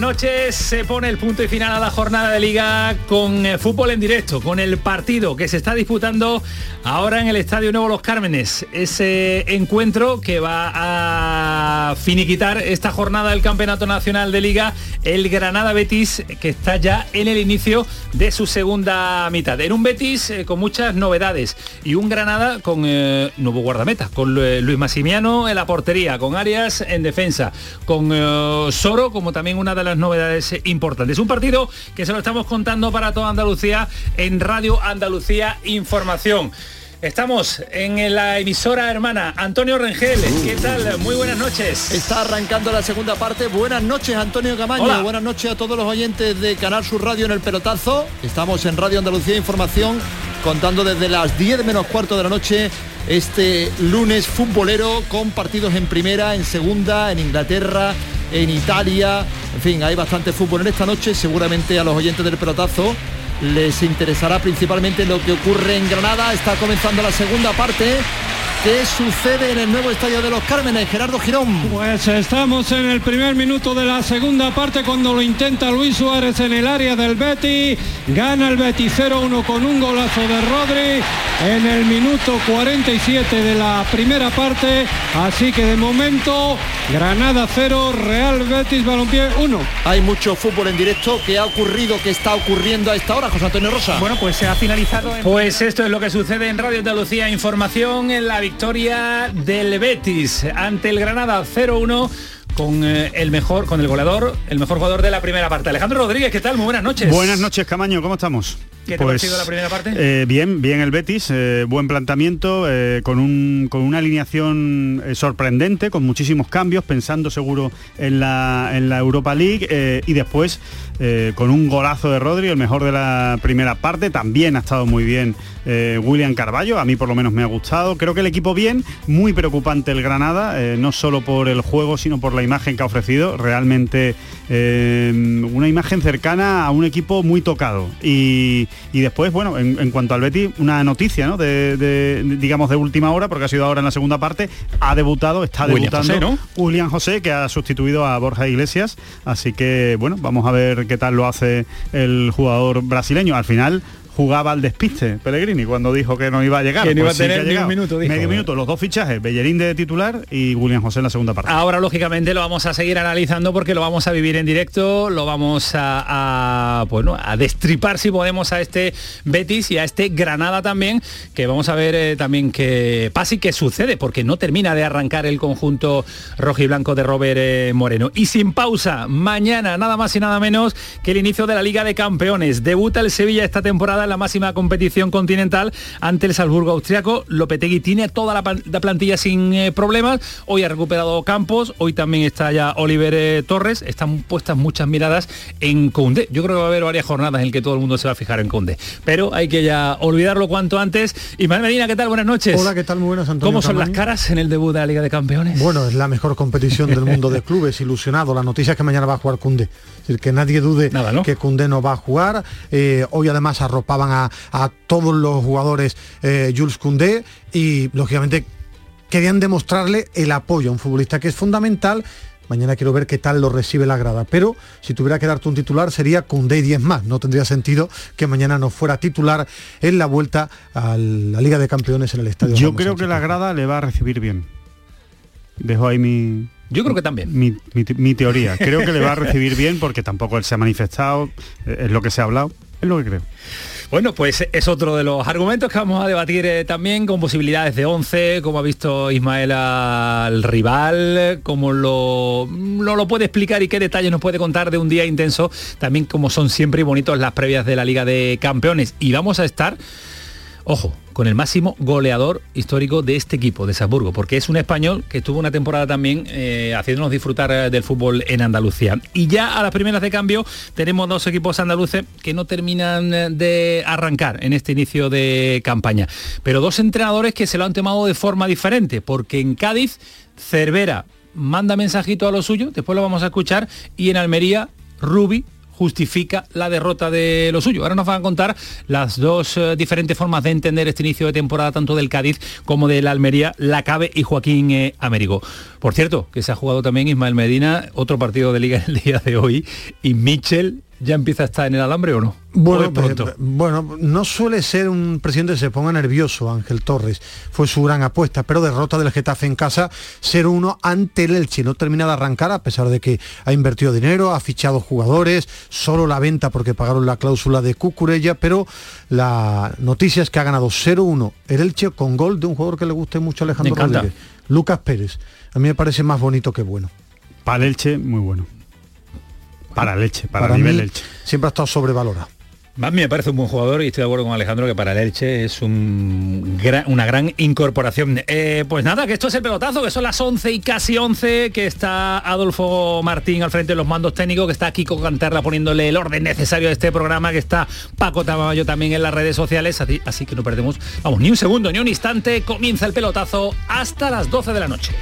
Noches. Se pone el punto y final a la jornada de liga con eh, fútbol en directo, con el partido que se está disputando ahora en el Estadio Nuevo Los Cármenes. Ese encuentro que va a finiquitar esta jornada del Campeonato Nacional de Liga, el Granada Betis, que está ya en el inicio de su segunda mitad. En un Betis eh, con muchas novedades y un Granada con eh, nuevo guardameta, con Luis Massimiano en la portería, con Arias en defensa, con Soro como también una de las novedades importantes. Un partido que se lo estamos contando para toda Andalucía en Radio Andalucía Información. Estamos en la emisora hermana Antonio Rengel. ¿Qué tal? Muy buenas noches. Está arrancando la segunda parte. Buenas noches, Antonio Camaño. Buenas noches a todos los oyentes de Canal Sur Radio en el pelotazo. Estamos en Radio Andalucía Información contando desde las 10 menos cuarto de la noche este lunes futbolero con partidos en primera, en segunda, en Inglaterra, en Italia. En fin, hay bastante fútbol en esta noche. Seguramente a los oyentes del pelotazo les interesará principalmente lo que ocurre en Granada. Está comenzando la segunda parte. ¿Qué sucede en el nuevo estadio de los Cármenes? Gerardo Girón. Pues estamos en el primer minuto de la segunda parte cuando lo intenta Luis Suárez en el área del Betty. Gana el Betty 0-1 con un golazo de Rodri en el minuto 47 de la primera parte. Así que de momento Granada 0, Real Betis Balompié 1. Hay mucho fútbol en directo. ¿Qué ha ocurrido? ¿Qué está ocurriendo a esta hora, José Antonio Rosa? Bueno, pues se ha finalizado. Pues esto es lo que sucede en Radio Andalucía. Información en la victoria del Betis ante el Granada 0-1 con eh, el mejor, con el goleador, el mejor jugador de la primera parte. Alejandro Rodríguez, ¿qué tal? Muy buenas noches. Buenas noches, Camaño, ¿cómo estamos? ¿Qué te pues, la primera parte? Eh, bien, bien el Betis, eh, buen planteamiento, con, un, con una alineación sorprendente, con muchísimos cambios, pensando seguro en la, en la Europa League y después con un golazo de Rodri, el mejor de la primera parte, también ha estado muy bien William Carballo, a mí por lo menos me ha gustado, creo que el equipo bien, muy preocupante el Granada, no solo por el juego, sino por la imagen que ha ofrecido, realmente eh, una imagen cercana a un equipo muy tocado. Y, después, bueno, en, cuanto al Betty, una noticia, ¿no? De, digamos, de última hora, porque ha sido ahora en la segunda parte, ha debutado, está debutando Julián José, que ha sustituido a Borja Iglesias. Así que, bueno, vamos a ver qué tal lo hace el jugador brasileño. Al final, jugaba al despiste Pellegrini cuando dijo que no iba a llegar. Que no iba pues a tener medio minuto, Medio minuto, los dos fichajes, Bellerín de titular y William José en la segunda parte. Ahora, lógicamente, lo vamos a seguir analizando porque lo vamos a vivir en directo, lo vamos a, bueno, a destripar si podemos a este Betis y a este Granada también, que vamos a ver eh, también qué pasa y qué sucede, porque no termina de arrancar el conjunto rojo y blanco de Robert eh, Moreno. Y sin pausa, mañana nada más y nada menos que el inicio de la Liga de Campeones. Debuta el Sevilla esta temporada la máxima competición continental ante el Salzburgo austriaco. Lopetegui tiene toda la, plantilla sin eh, problemas. Hoy ha recuperado Campos, hoy también está ya Oliver eh, Torres. Están puestas muchas miradas en Conde. Yo creo que va a haber varias jornadas en que todo el mundo se va a fijar en Conde. Pero hay que ya olvidarlo cuanto antes. Y Medina, ¿qué tal? Buenas noches. Hola, ¿qué tal? Muy buenas, Antonio. ¿Cómo son las caras en el debut de la Liga de Campeones? Bueno, es la mejor competición del mundo de clubes, ilusionado. La noticia es que mañana va a jugar Cunde. Es decir, que nadie dude que Cunde no va a jugar. Eh, hoy además arropa a, todos los jugadores eh, Jules Koundé y lógicamente querían demostrarle el apoyo a un futbolista que es fundamental Mañana quiero ver qué tal lo recibe la grada. Pero si tuviera que darte un titular sería Koundé y 10 más. No tendría sentido que mañana no fuera titular en la vuelta a la Liga de Campeones en el estadio. Yo creo que la grada le va a recibir bien. Dejo ahí mi, yo creo que también. Mi, mi, teoría. Creo que le va a recibir bien porque tampoco él se ha manifestado, es lo que se ha hablado, es lo que creo. Bueno, pues es otro de los argumentos que vamos a debatir eh, también con posibilidades de 11, como ha visto Ismael al rival, como lo, lo puede explicar y qué detalles nos puede contar de un día intenso, también como son siempre bonitos las previas de la Liga de Campeones. Y vamos a estar, ojo, con el máximo goleador histórico de este equipo, de Salzburgo, porque es un español que estuvo una temporada también eh, haciéndonos disfrutar eh, del fútbol en Andalucía. Y ya a las primeras de cambio tenemos dos equipos andaluces que no terminan eh, de arrancar en este inicio de campaña, pero dos entrenadores que se lo han tomado de forma diferente, porque en Cádiz, Cervera manda mensajito a lo suyo, después lo vamos a escuchar, y en Almería, Rubi justifica la derrota de lo suyo. Ahora nos van a contar las dos eh, diferentes formas de entender este inicio de temporada, tanto del Cádiz como del Almería, Lacabe y Joaquín eh, Américo. Por cierto, que se ha jugado también Ismael Medina, otro partido de liga en el día de hoy, y Michel ya empieza a estar en el alambre o no? Bueno, pronto. Eh, bueno, no suele ser un presidente que se ponga nervioso, Ángel Torres. Fue su gran apuesta, pero derrota del Getafe en casa 0-1 ante el Elche. No termina de arrancar a pesar de que ha invertido dinero, ha fichado jugadores, solo la venta porque pagaron la cláusula de Cucurella, pero la noticia es que ha ganado 0-1 el Elche con gol de un jugador que le guste mucho a Alejandro Rodríguez, Lucas Pérez. A mí me parece más bonito que bueno. Para el Elche, muy bueno. Para leche, para, para nivel Elche. Siempre ha estado sobrevalorado. A mí me parece un buen jugador y estoy de acuerdo con Alejandro que para el Elche es un una gran incorporación. Eh, pues nada, que esto es el pelotazo, que son las 11 y casi 11, que está Adolfo Martín al frente de los mandos técnicos, que está Kiko Cantarla poniéndole el orden necesario a este programa, que está Paco Tamayo también en las redes sociales, así, así que no perdemos, vamos, ni un segundo, ni un instante, comienza el pelotazo hasta las 12 de la noche.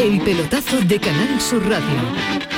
El pelotazo de Canal Sur Radio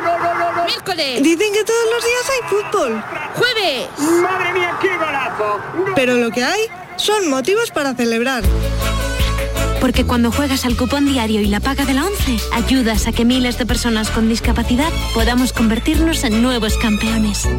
gol, gol, gol, ¡Miércoles! Dicen que todos los días hay fútbol. ¡Jueves! ¡Madre mía, qué golazo! Pero lo que hay son motivos para celebrar. Porque cuando juegas al cupón diario y la paga de la 11, ayudas a que miles de personas con discapacidad podamos convertirnos en nuevos campeones.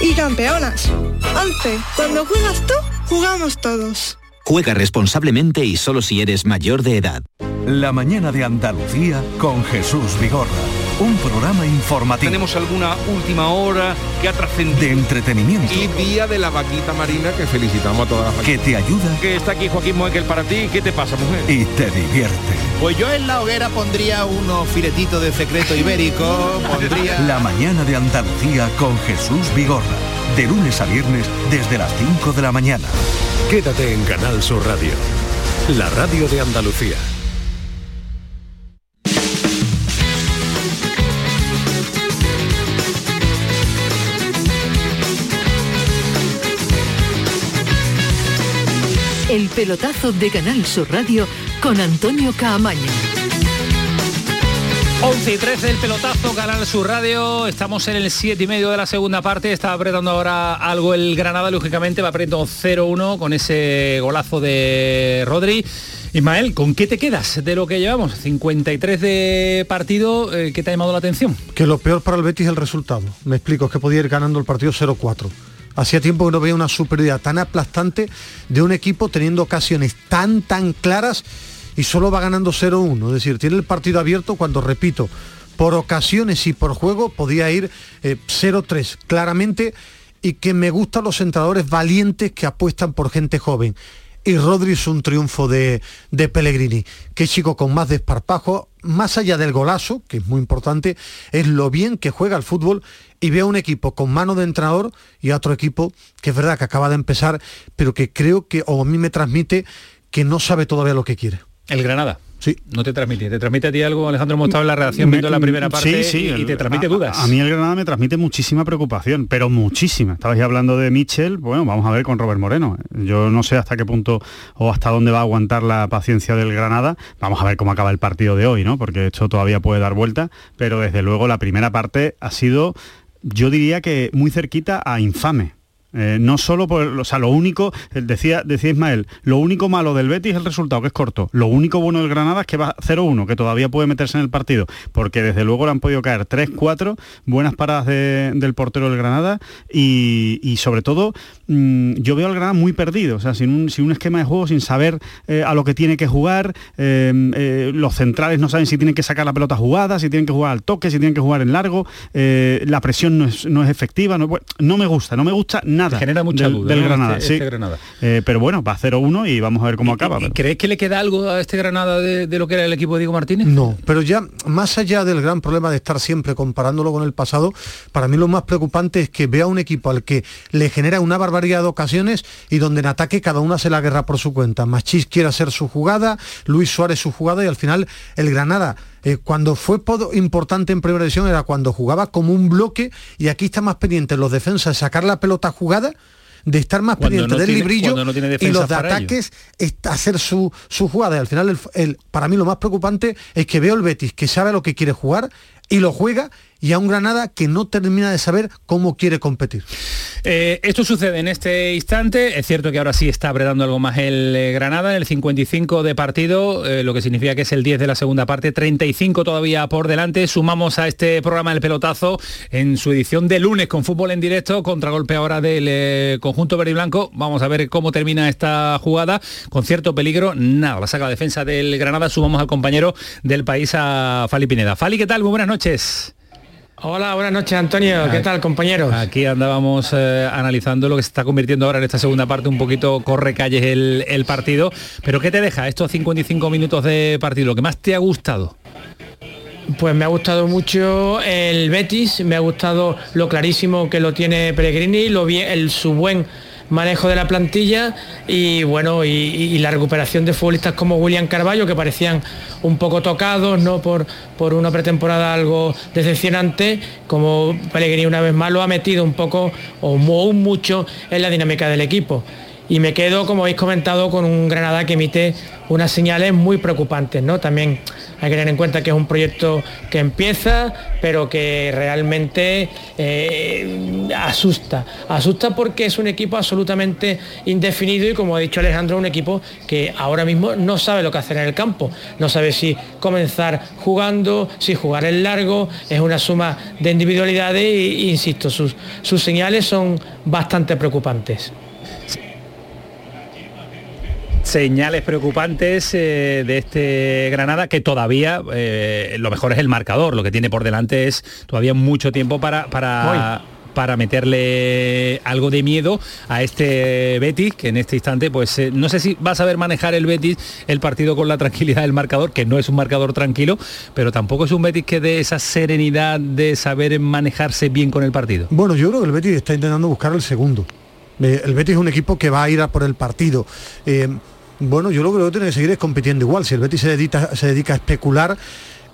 Y campeonas. 11. Cuando juegas tú, jugamos todos. Juega responsablemente y solo si eres mayor de edad. La mañana de Andalucía con Jesús Vigorra. Un programa informativo. Tenemos alguna última hora que ha trascendido. De entretenimiento. Y día de la vaquita marina que felicitamos a todas las Que te ayuda. Que está aquí Joaquín Moekel para ti. ¿Qué te pasa, mujer? Y te divierte. Pues yo en la hoguera pondría unos filetitos de secreto ibérico. Pondría... La mañana de Andalucía con Jesús Vigorra. De lunes a viernes desde las 5 de la mañana. Quédate en Canal Sur Radio, la radio de Andalucía. El pelotazo de Canal Sur Radio con Antonio Caamaño. 11 y 13 el pelotazo, Canal Sur Radio. Estamos en el 7 y medio de la segunda parte. Está apretando ahora algo el Granada, lógicamente. Va apretando 0-1 con ese golazo de Rodri. Ismael, ¿con qué te quedas de lo que llevamos? 53 de partido, eh, ¿qué te ha llamado la atención? Que lo peor para el Betis es el resultado. Me explico, es que podía ir ganando el partido 0-4. Hacía tiempo que no veía una superioridad tan aplastante de un equipo teniendo ocasiones tan, tan claras y solo va ganando 0-1. Es decir, tiene el partido abierto cuando, repito, por ocasiones y por juego podía ir 0-3 eh, claramente y que me gustan los entrenadores valientes que apuestan por gente joven. Y Rodri es un triunfo de, de Pellegrini, que chico con más desparpajo, más allá del golazo, que es muy importante, es lo bien que juega el fútbol y ve a un equipo con mano de entrenador y a otro equipo que es verdad que acaba de empezar, pero que creo que, o a mí me transmite, que no sabe todavía lo que quiere. El Granada. Sí. No te transmite. ¿Te transmite a ti algo, Alejandro? Hemos estado en la redacción viendo la primera parte sí, sí, y, te transmite a- dudas. A, mí el Granada me transmite muchísima preocupación, pero muchísima. Estabais hablando de Michel, bueno, vamos a ver con Robert Moreno. Yo no sé hasta qué punto o hasta dónde va a aguantar la paciencia del Granada. Vamos a ver cómo acaba el partido de hoy, ¿no? Porque esto todavía puede dar vuelta, pero desde luego la primera parte ha sido, yo diría que muy cerquita a infame. Eh, no solo por, o sea, lo único, eh, decía, decía Ismael, lo único malo del Betis es el resultado, que es corto. Lo único bueno del Granada es que va 0-1, que todavía puede meterse en el partido, porque desde luego le han podido caer 3-4 buenas paradas de- del portero del Granada y, y sobre todo mm, yo veo al Granada muy perdido, o sea, sin un, sin un esquema de juego, sin saber eh, a lo que tiene que jugar, los centrales no saben si tienen que sacar la pelota jugada, si tienen que jugar al toque, si tienen que jugar en largo, la presión no es, no es efectiva, no, bueno, no me gusta, no me gusta nada Genera mucha del, duda, del ¿no? Granada. Este- sí. este Granada. Eh, pero bueno, va 0-1 y vamos a ver cómo acaba. ¿Y pero- ¿Crees que le queda algo a este Granada de, de lo que era el equipo de Diego Martínez? No, pero ya más allá del gran problema de estar siempre comparándolo con el pasado, para mí lo más preocupante es que vea un equipo al que le genera una barbaridad de ocasiones y donde en ataque cada uno hace la guerra por su cuenta. Machís quiere hacer su jugada, Luis Suárez su jugada y al final el Granada eh, cuando fue importante en primera división era cuando jugaba como un bloque y aquí está más pendiente los defensas de sacar la pelota jugada de estar más Cuando pendiente no del tiene- librillo no y los de ataques es hacer su, su jugada. Y al final el- el- para mí lo más preocupante es que veo el Betis que sabe lo que quiere jugar y lo juega y a un Granada que no termina de saber cómo quiere competir. Eh, esto sucede en este instante. Es cierto que ahora sí está apretando algo más el eh, Granada en el 55 de partido, eh, lo que significa que es el 10 de la segunda parte, 35 todavía por delante. Sumamos a este programa El Pelotazo en su edición de lunes con fútbol en directo, contragolpe ahora del conjunto verde y blanco. Vamos a ver cómo termina esta jugada. Con cierto peligro, nada, la saca la defensa del Granada. Sumamos al compañero del país a Fali Pineda. Fali, ¿qué tal? Muy buenas noches. Hola, buenas noches Antonio, ¿qué tal compañeros? Aquí andábamos eh, analizando lo que se está convirtiendo ahora en esta segunda parte, un poquito corre calles el, el partido. Pero ¿qué te deja estos 55 minutos de partido? ¿Lo que más te ha gustado? Pues me ha gustado mucho el Betis, me ha gustado lo clarísimo que lo tiene Pellegrini, lo bien, el, su buen manejo de la plantilla y bueno y, la recuperación de futbolistas como William Carballo que parecían un poco tocados no por, por una pretemporada algo decepcionante como Pellegrini una vez más lo ha metido un poco o mu- mucho en la dinámica del equipo y me quedo, como habéis comentado, con un Granada que emite unas señales muy preocupantes, ¿no? También hay que tener en cuenta que es un proyecto que empieza, pero que realmente eh, asusta. Asusta porque es un equipo absolutamente indefinido y, como ha dicho Alejandro, un equipo que ahora mismo no sabe lo que hacer en el campo. No sabe si comenzar jugando, si jugar en largo, es una suma de individualidades e, insisto, sus, sus señales son bastante preocupantes. Señales preocupantes eh, de este Granada que todavía eh, lo mejor es el marcador, lo que tiene por delante es todavía mucho tiempo para, para, para meterle algo de miedo a este Betis, que en este instante, pues eh, no sé si va a saber manejar el Betis el partido con la tranquilidad del marcador, que no es un marcador tranquilo, pero tampoco es un Betis que dé esa serenidad de saber manejarse bien con el partido. Bueno, yo creo que el Betis está intentando buscar el segundo. Eh, el Betis es un equipo que va a ir a por el partido. Eh, bueno, yo lo que creo que tiene que seguir es compitiendo igual. Si el Betis se dedica, se dedica a especular,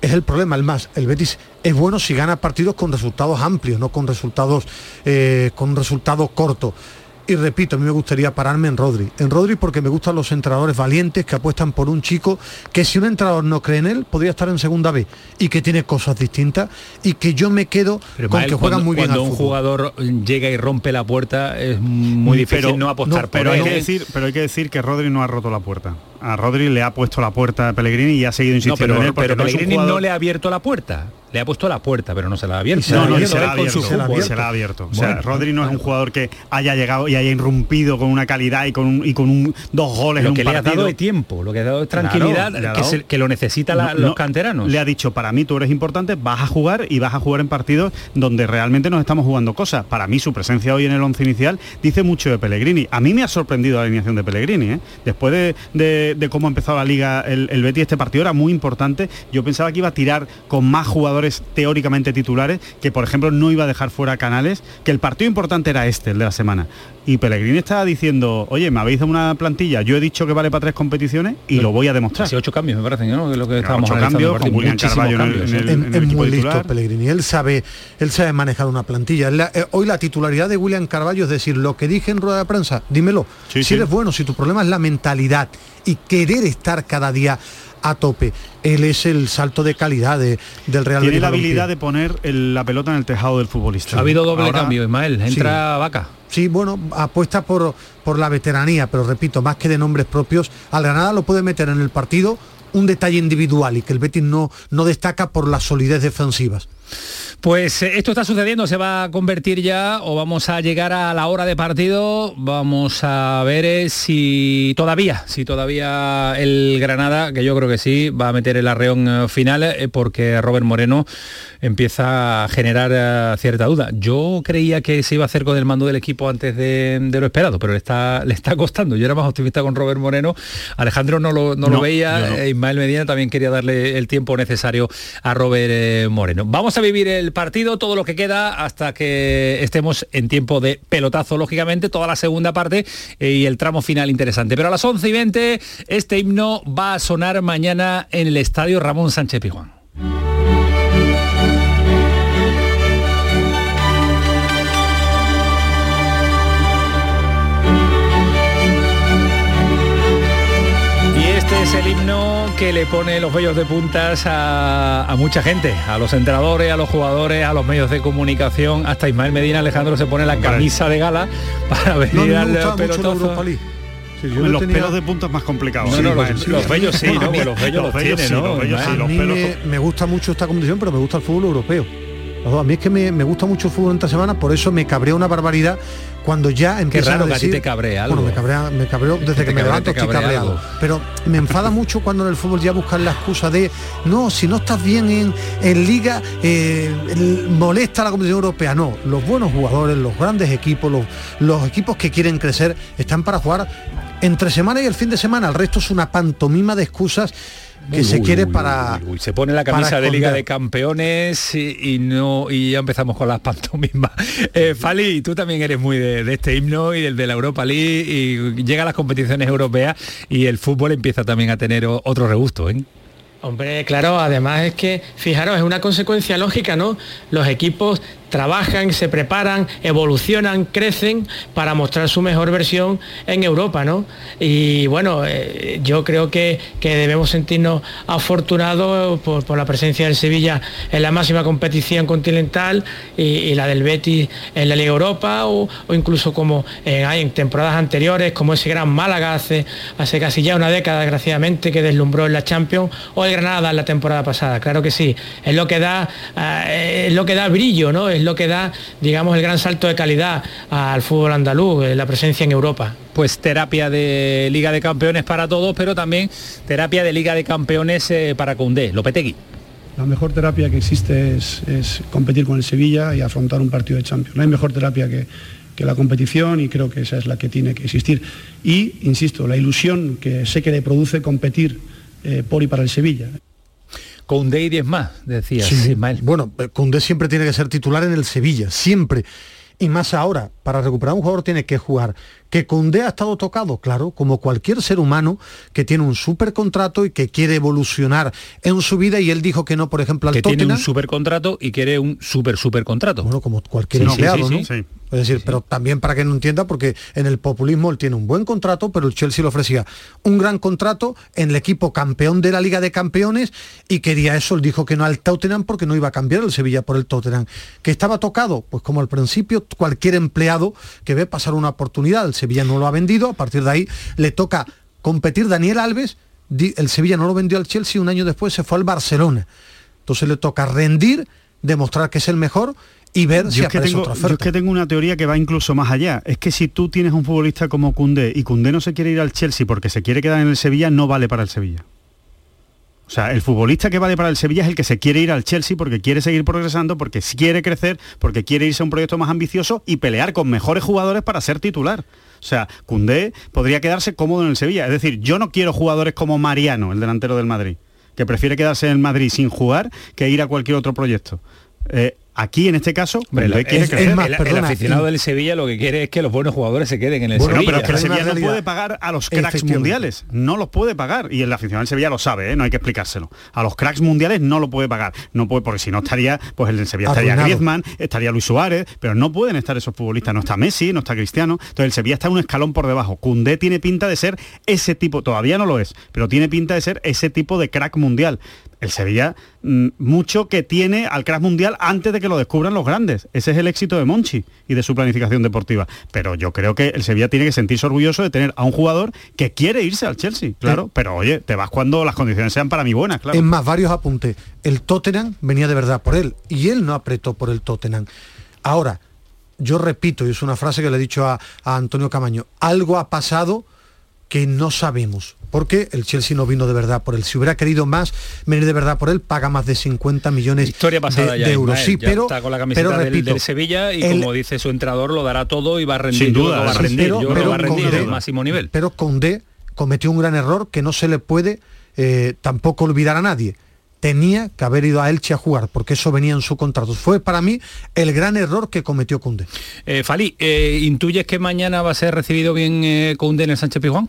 es el problema. El más, el Betis es bueno si gana partidos con resultados amplios, no con resultados, eh, con resultados cortos. Y repito, a mí me gustaría pararme en Rodri. En Rodri porque me gustan los entrenadores valientes que apuestan por un chico que si un entrenador no cree en él, podría estar en segunda B y que tiene cosas distintas y que yo me quedo Pero con Mael, que juega cuando, muy bien cuando al un fútbol. jugador llega y rompe la puerta es muy difícil pero, no apostar no, pero hay que decir pero hay que decir que Rodri no ha roto la puerta a Rodri le ha puesto la puerta a Pellegrini y ha seguido No, insistiendo pero, en él porque pero no Pellegrini jugador- no le ha abierto la puerta. Le ha puesto la puerta, pero no se la ha abierto. no, no, se la ha abierto, se la ha abierto. O sea, Bueno, Rodri no es un jugador que haya llegado y haya irrumpido con una calidad y con un, y con un, dos goles lo en que un le ha partido. dado es tiempo, lo que ha dado es tranquilidad, Claro, que, se- que lo necesita la- No, los no, canteranos. Le ha dicho, para mí tú eres importante, vas a jugar y vas a jugar en partidos donde realmente nos estamos jugando cosas. Para mí su presencia hoy en el once inicial dice mucho de Pellegrini. A mí me ha sorprendido la alineación de Pellegrini. ¿eh? Después de, de de, cómo ha empezado la liga el, el Betis, este partido era muy importante. Yo pensaba que iba a tirar con más jugadores teóricamente titulares, que por ejemplo no iba a dejar fuera Canales, que el partido importante era este, el de la semana. Y Pellegrini estaba diciendo, oye, me habéis dado una plantilla, yo he dicho que vale para tres competiciones y lo voy a demostrar. Sí, ocho cambios, me parece, ¿no? lo que estábamos ocho cambios, con William Carvalho en el, es muy listo Pellegrini, él sabe, él sabe manejar una plantilla. Eh, hoy la titularidad de William Carvalho es decir, lo que dije en rueda de prensa, dímelo. si eres bueno, si tu problema es la mentalidad y querer estar cada día a tope. Él es el salto de calidad del Real Tiene la habilidad de poner la pelota en el tejado del futbolista. Ha habido doble cambio, Ismael. Entra Vaca. Sí, bueno, apuesta por, por la veteranía, pero repito, más que de nombres propios, al Granada lo puede meter en el partido un detalle individual y que el Betis no, no destaca por las solidez defensivas. Pues eh, esto está sucediendo, se va a convertir ya o vamos a llegar a la hora de partido. Vamos a ver eh, si todavía, si todavía el Granada, que yo creo que sí, va a meter el arreón eh, final porque Robert Moreno empieza a generar cierta duda. Yo creía que se iba a hacer con el mando del equipo antes de, lo esperado, pero le está, le está costando. Yo era más optimista con Robert Moreno. Alejandro no lo, no lo veía, Ismael Medina también quería darle el tiempo necesario a Robert Moreno. Vamos a vivir el partido, todo lo que queda hasta que estemos en tiempo de pelotazo, lógicamente, toda la segunda parte eh, y el tramo final interesante. Pero a las 11 y 20 este himno va a sonar mañana en el estadio Ramón Sánchez Pijuán. Es el himno que le pone los vellos de puntas a, mucha gente, a los entrenadores, a los jugadores, a los medios de comunicación, hasta Ismael Medina Alejandro se pone la camisa de gala para venir al pelotazo. Sí, los pelos de punta es más complicado. No, no, los, los, bellos sí, ¿no? Los bellos los, tiene, ¿no? a mí me, gusta mucho esta competición, pero me gusta el fútbol europeo. A mí es que me, me gusta mucho el fútbol esta semana, por eso me cabrea una barbaridad cuando ya empieza a decir, te cabrea algo. Bueno, me cabrea, me cabreo desde que, me levanto estoy cabreado. Pero me enfada mucho cuando en el fútbol ya buscan la excusa de no, si no estás bien en, en liga, eh, molesta la competición europea. No, los buenos jugadores, los grandes equipos, los, los equipos que quieren crecer, están para jugar entre semana y el fin de semana. El resto es una pantomima de excusas que se quiere para se pone la camisa de Liga de Campeones y, no y ya empezamos con las pantomimas eh, Fali tú también eres muy de, este himno y del de la Europa League y llega a las competiciones europeas y el fútbol empieza también a tener otro regusto ¿eh? Hombre, claro, además es que, fijaros, es una consecuencia lógica, ¿no? Los equipos trabajan, se preparan, evolucionan, crecen para mostrar su mejor versión en Europa, ¿no? Y bueno, eh, yo creo que, debemos sentirnos afortunados por, la presencia del Sevilla en la máxima competición continental y, la del Betis en la Liga Europa o, incluso como en, temporadas anteriores, como ese gran Málaga hace, hace casi ya una década, desgraciadamente, que deslumbró en la Champions, o el Granada en la temporada pasada. Claro que sí, es lo que da, eh, es lo que da brillo, ¿no? Es lo que da, digamos, el gran salto de calidad al fútbol andaluz, eh, la presencia en Europa. Pues terapia de Liga de Campeones para todos, pero también terapia de Liga de Campeones eh, para Cundé, Lopetegui. La mejor terapia que existe es, competir con el Sevilla y afrontar un partido de Champions. No hay mejor terapia que, la competición y creo que esa es la que tiene que existir. Y, insisto, la ilusión que sé que le produce competir eh, por y para el Sevilla. Koundé y 10 más, decía sí, Bueno, Koundé siempre tiene que ser titular en el Sevilla, siempre. Y más ahora, para recuperar un jugador tiene que jugar. Que Koundé ha estado tocado, claro, como cualquier ser humano que tiene un super contrato y que quiere evolucionar en su vida y él dijo que no, por ejemplo, al que tiene un super contrato y quiere un super super contrato. Bueno, como cualquier empleado, ¿no? Es decir, pero también para que no entienda, porque en el populismo él tiene un buen contrato, pero el Chelsea le ofrecía un gran contrato en el equipo campeón de la Liga de Campeones y quería eso, él dijo que no al Tottenham porque no iba a cambiar el Sevilla por el Tottenham. ¿Que estaba tocado? Pues como al principio cualquier empleado que ve pasar una oportunidad, el Sevilla no lo ha vendido, a partir de ahí le toca competir Daniel Alves, el Sevilla no lo vendió al Chelsea, un año después se fue al Barcelona. Entonces le toca rendir, demostrar que es el mejor y ver si aparece tengo, otra oferta. Yo es que tengo una teoría que va incluso más allá. Es que si tú tienes un futbolista como Cundé y Cundé no se quiere ir al Chelsea porque se quiere quedar en el Sevilla, no vale para el Sevilla. O sea, el futbolista que vale para el Sevilla es el que se quiere ir al Chelsea porque quiere seguir progresando, porque quiere crecer, porque quiere irse a un proyecto más ambicioso y pelear con mejores jugadores para ser titular. O sea, Cundé podría quedarse cómodo en el Sevilla. Es decir, yo no quiero jugadores como Mariano, el delantero del Madrid, que prefiere quedarse en Madrid sin jugar que ir a cualquier otro proyecto. Eh, Aquí, en este caso, el, aficionado del Sevilla lo que quiere es que los buenos jugadores se queden en el Sevilla. pero es que el Sevilla no puede pagar a los cracks mundiales. No los puede pagar. Y el aficionado del Sevilla lo sabe, ¿eh? no hay que explicárselo. A los cracks mundiales no lo puede pagar. No puede, porque si no estaría, pues el Sevilla estaría Griezmann, estaría Luis Suárez, pero no pueden estar esos futbolistas. No está Messi, no está Cristiano. Entonces el Sevilla está un escalón por debajo. Cundé tiene pinta de ser ese tipo, todavía no lo es, pero tiene pinta de ser ese tipo de crack mundial el Sevilla mm, mucho que tiene al crack mundial antes de que lo descubran los grandes. Ese es el éxito de Monchi y de su planificación deportiva. Pero yo creo que el Sevilla tiene que sentirse orgulloso de tener a un jugador que quiere irse al Chelsea, claro. Pero oye, te vas cuando las condiciones sean para mí buenas, claro. Es más, varios apuntes. El Tottenham venía de verdad por él y él no apretó por el Tottenham. Ahora, yo repito, y es una frase que le he dicho a, a Antonio Camaño, algo ha pasado que no sabemos porque el Chelsea no vino de verdad por él. Si hubiera querido más venir de verdad por él, paga más de 50 millones Historia pasada de, euros. sí, pero está con la camiseta pero, repito, del, Sevilla y como dice su entrenador lo dará todo y va a rendir. Sin duda, va a rendir, pero, va a rendir el máximo nivel. Pero Condé cometió un gran error que no se le puede eh, tampoco olvidar a nadie. Tenía que haber ido a Elche a jugar, porque eso venía en su contrato. Fue para mí el gran error que cometió Condé. Eh, Fali, eh, ¿intuyes que mañana va a ser recibido bien eh, Condé en el Sánchez Pizjuán?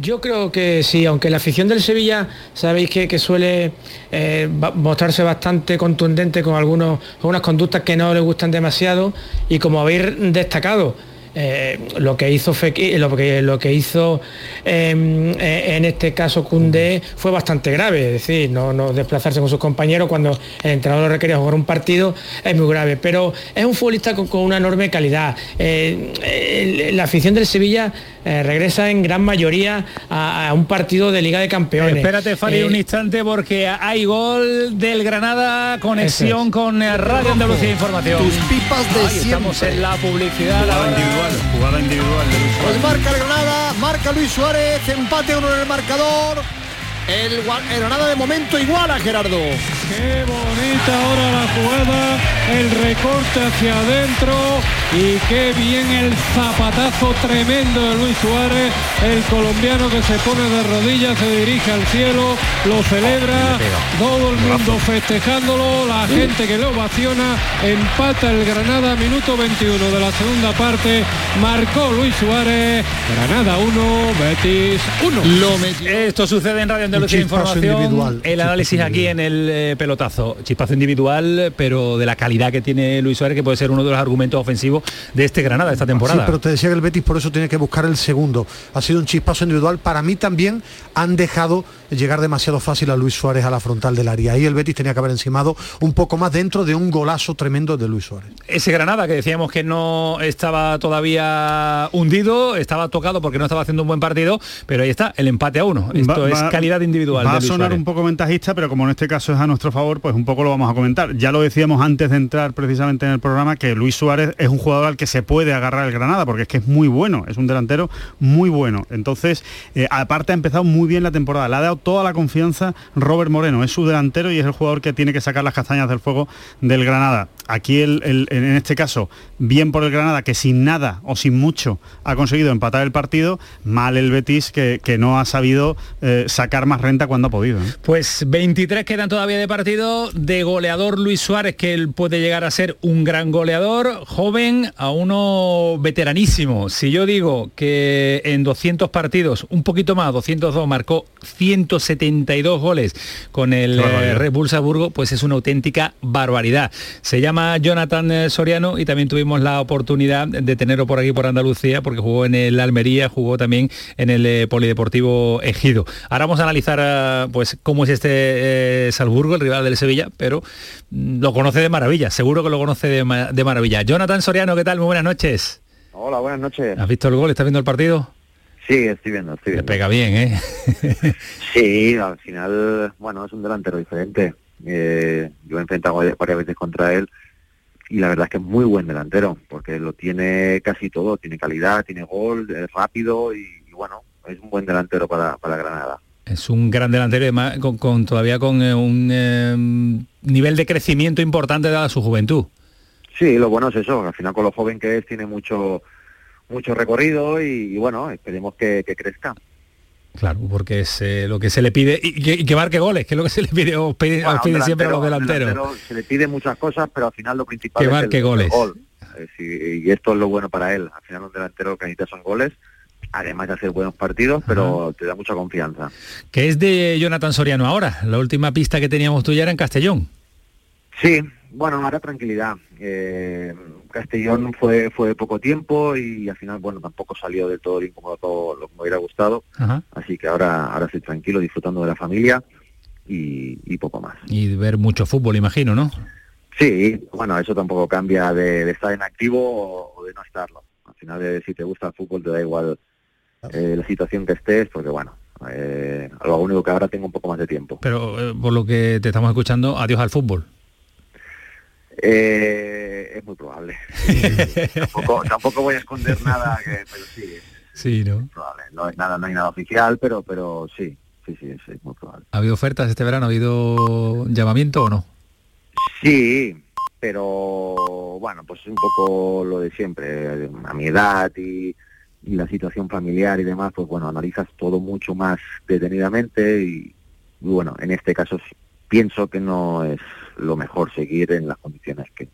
Yo creo que sí, aunque la afición del Sevilla sabéis que, suele eh, mostrarse bastante contundente con algunos, algunas conductas que no le gustan demasiado y como habéis destacado, eh, lo que hizo lo que, lo que hizo em, eh, en este caso Cundé fue bastante grave, es decir, no, desplazarse con sus compañeros cuando el entrenador requería jugar un partido es muy grave, pero es un futbolista con, una enorme calidad. Eh, la afición del Sevilla regresa en gran mayoría a, un partido de Liga de Campeones. Espérate, Fali, un instante porque hay gol del Granada, conexión con Radio Andalucía Información. Tus pipas de Estamos en la publicidad jugada individual de Luis Suárez. Pues marca el Granada, marca Luis Suárez, empate uno en el marcador. El, Granada de momento igual a Gerardo. Qué bonita ahora la jugada, el recorte hacia adentro y qué bien el zapatazo tremendo de Luis Suárez, el colombiano que se pone de rodillas, se dirige al cielo, lo celebra, todo el mundo festejándolo, la gente que lo ovaciona, empata el Granada, minuto 21 de la segunda parte, marcó Luis Suárez, Granada 1, Betis 1. Esto sucede en Radio Andalucía Información, el análisis aquí en el eh, pelotazo, chispazo individual, pero de la calidad que tiene Luis Suárez, que puede ser uno de los argumentos ofensivos de este Granada esta temporada. Sí, pero te decía que el Betis por eso tiene que buscar el segundo. Ha sido un chispazo individual. Para mí también han dejado llegar demasiado fácil a Luis Suárez a la frontal del área. Ahí el Betis tenía que haber encimado un poco más dentro de un golazo tremendo de Luis Suárez. Ese Granada que decíamos que no estaba todavía hundido, estaba tocado porque no estaba haciendo un buen partido, pero ahí está, el empate a uno. Esto es calidad individual. Va a sonar un poco ventajista, pero como en este caso es a nuestro favor, pues un poco lo vamos a comentar. Ya lo decíamos antes de entrar precisamente en el programa que Luis Suárez es un jugador al que se puede agarrar el Granada, porque es que es muy bueno, es un delantero muy bueno. Entonces, eh, aparte ha empezado muy bien la temporada, le ha dado toda la confianza Robert Moreno, es su delantero y es el jugador que tiene que sacar las castañas del fuego del Granada. Aquí el, en este caso, bien por el Granada, que sin nada o sin mucho ha conseguido empatar el partido, mal el Betis que, no ha sabido eh, sacar más renta cuando ha podido. ¿eh? Pues 23 quedan todavía de partido, de goleador Luis Suárez, que él puede llegar a ser un gran goleador, joven a uno veteranísimo. Si yo digo que en 200 partidos, un poquito más, 202, marcó 172 goles con el eh, Red Bull Salzburgo, pues es una auténtica barbaridad. Se llama Jonathan eh, Soriano y también tuvimos la oportunidad de tenerlo por aquí por Andalucía, porque jugó en el Almería, jugó también en el eh, Polideportivo Ejido. Ahora vamos a analizar pues cómo es este Salzburgo, el rival del Sevilla, pero mm, lo conoce de maravilla, seguro que lo conoce de, de maravilla. Jonathan Soriano, ¿qué tal? Muy buenas noches. Hola, buenas noches. ¿Has visto el gol? ¿Estás viendo el partido? Sí, estoy viendo, estoy viendo. pega bien, ¿eh? sí, al final, bueno, es un delantero diferente. Eh, yo he enfrentado varias veces contra él y la verdad es que es muy buen delantero, porque lo tiene casi todo, tiene calidad, tiene gol, es rápido y, bueno, es un buen delantero para, para Granada. Es un gran delantero además con, con todavía con eh, un eh, nivel de crecimiento importante dada su juventud. Sí, lo bueno es eso, al final con lo joven que es tiene mucho mucho recorrido y, y bueno, esperemos que, que crezca. Claro, porque es eh, lo que se le pide y que, y que marque goles, que es lo que se le pide, os pide, Bueno, os pide un siempre a los delanteros. delantero Se le pide muchas cosas, pero al final lo principal Que es marque el, el goles. gol. Y esto es lo bueno para él. Al final un delantero que necesita son goles, además de hacer buenos partidos, pero te da mucha confianza. Que es de Jonathan Soriano ahora. La última pista que teníamos tuya era en Castellón. Sí, bueno, ahora tranquilidad. Eh, Castellón fue fue poco tiempo y al final, bueno, tampoco salió del todo bien como todo lo que me hubiera gustado. Ajá. Así que ahora ahora estoy tranquilo, disfrutando de la familia y, y poco más. Y ver mucho fútbol, imagino, ¿no? Sí, bueno, eso tampoco cambia de, de estar en activo o, o de no estarlo. Al final, eh, si te gusta el fútbol, te da igual eh, la situación que estés, porque bueno, eh, lo único que ahora tengo un poco más de tiempo. Pero eh, por lo que te estamos escuchando, adiós al fútbol. Eh, es muy probable. tampoco, tampoco voy a esconder nada, que, pero sí, Sí, ¿no? probable. No es nada, no hay nada oficial, pero pero sí, sí, sí, es, es muy probable. ¿Ha habido ofertas este verano? ¿Ha habido llamamiento o no? Sí, pero bueno, pues un poco lo de siempre, a mi edad y, y la situación familiar y demás, pues bueno, analizas todo mucho más detenidamente y, bueno, en este caso pienso que no es lo mejor seguir en las condiciones que,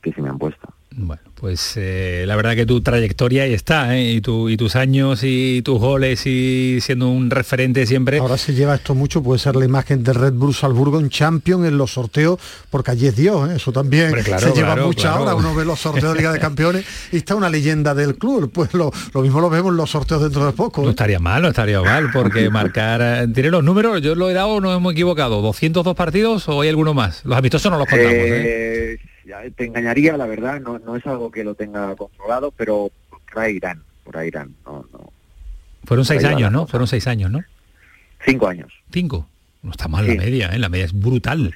que se me han puesto. Bueno, pues eh, la verdad que tu trayectoria ahí está, ¿eh? y, tu, y tus años y tus goles y siendo un referente siempre. Ahora se lleva esto mucho, puede ser la imagen de Red Bull Salzburgo en Champions en los sorteos, porque allí es Dios, ¿eh? eso también Hombre, claro, se lleva claro, mucho claro. ahora, uno ve los sorteos de Liga de Campeones y está una leyenda del club, pues lo, lo mismo lo vemos en los sorteos dentro de poco. No ¿eh? estaría mal, no estaría mal, porque marcar... Tiene los números, yo lo he dado, no hemos equivocado. ¿202 partidos o hay alguno más? Los amistosos no los contamos, ¿eh? Eh, ya te engañaría, la verdad, no, no es algo que lo tenga controlado, pero por ahí irán, por ahí irán, no, no. Fueron seis años, ¿no? Fueron seis años, ¿no? Cinco años. Cinco. No está mal Sí. la media, ¿eh? La media es brutal.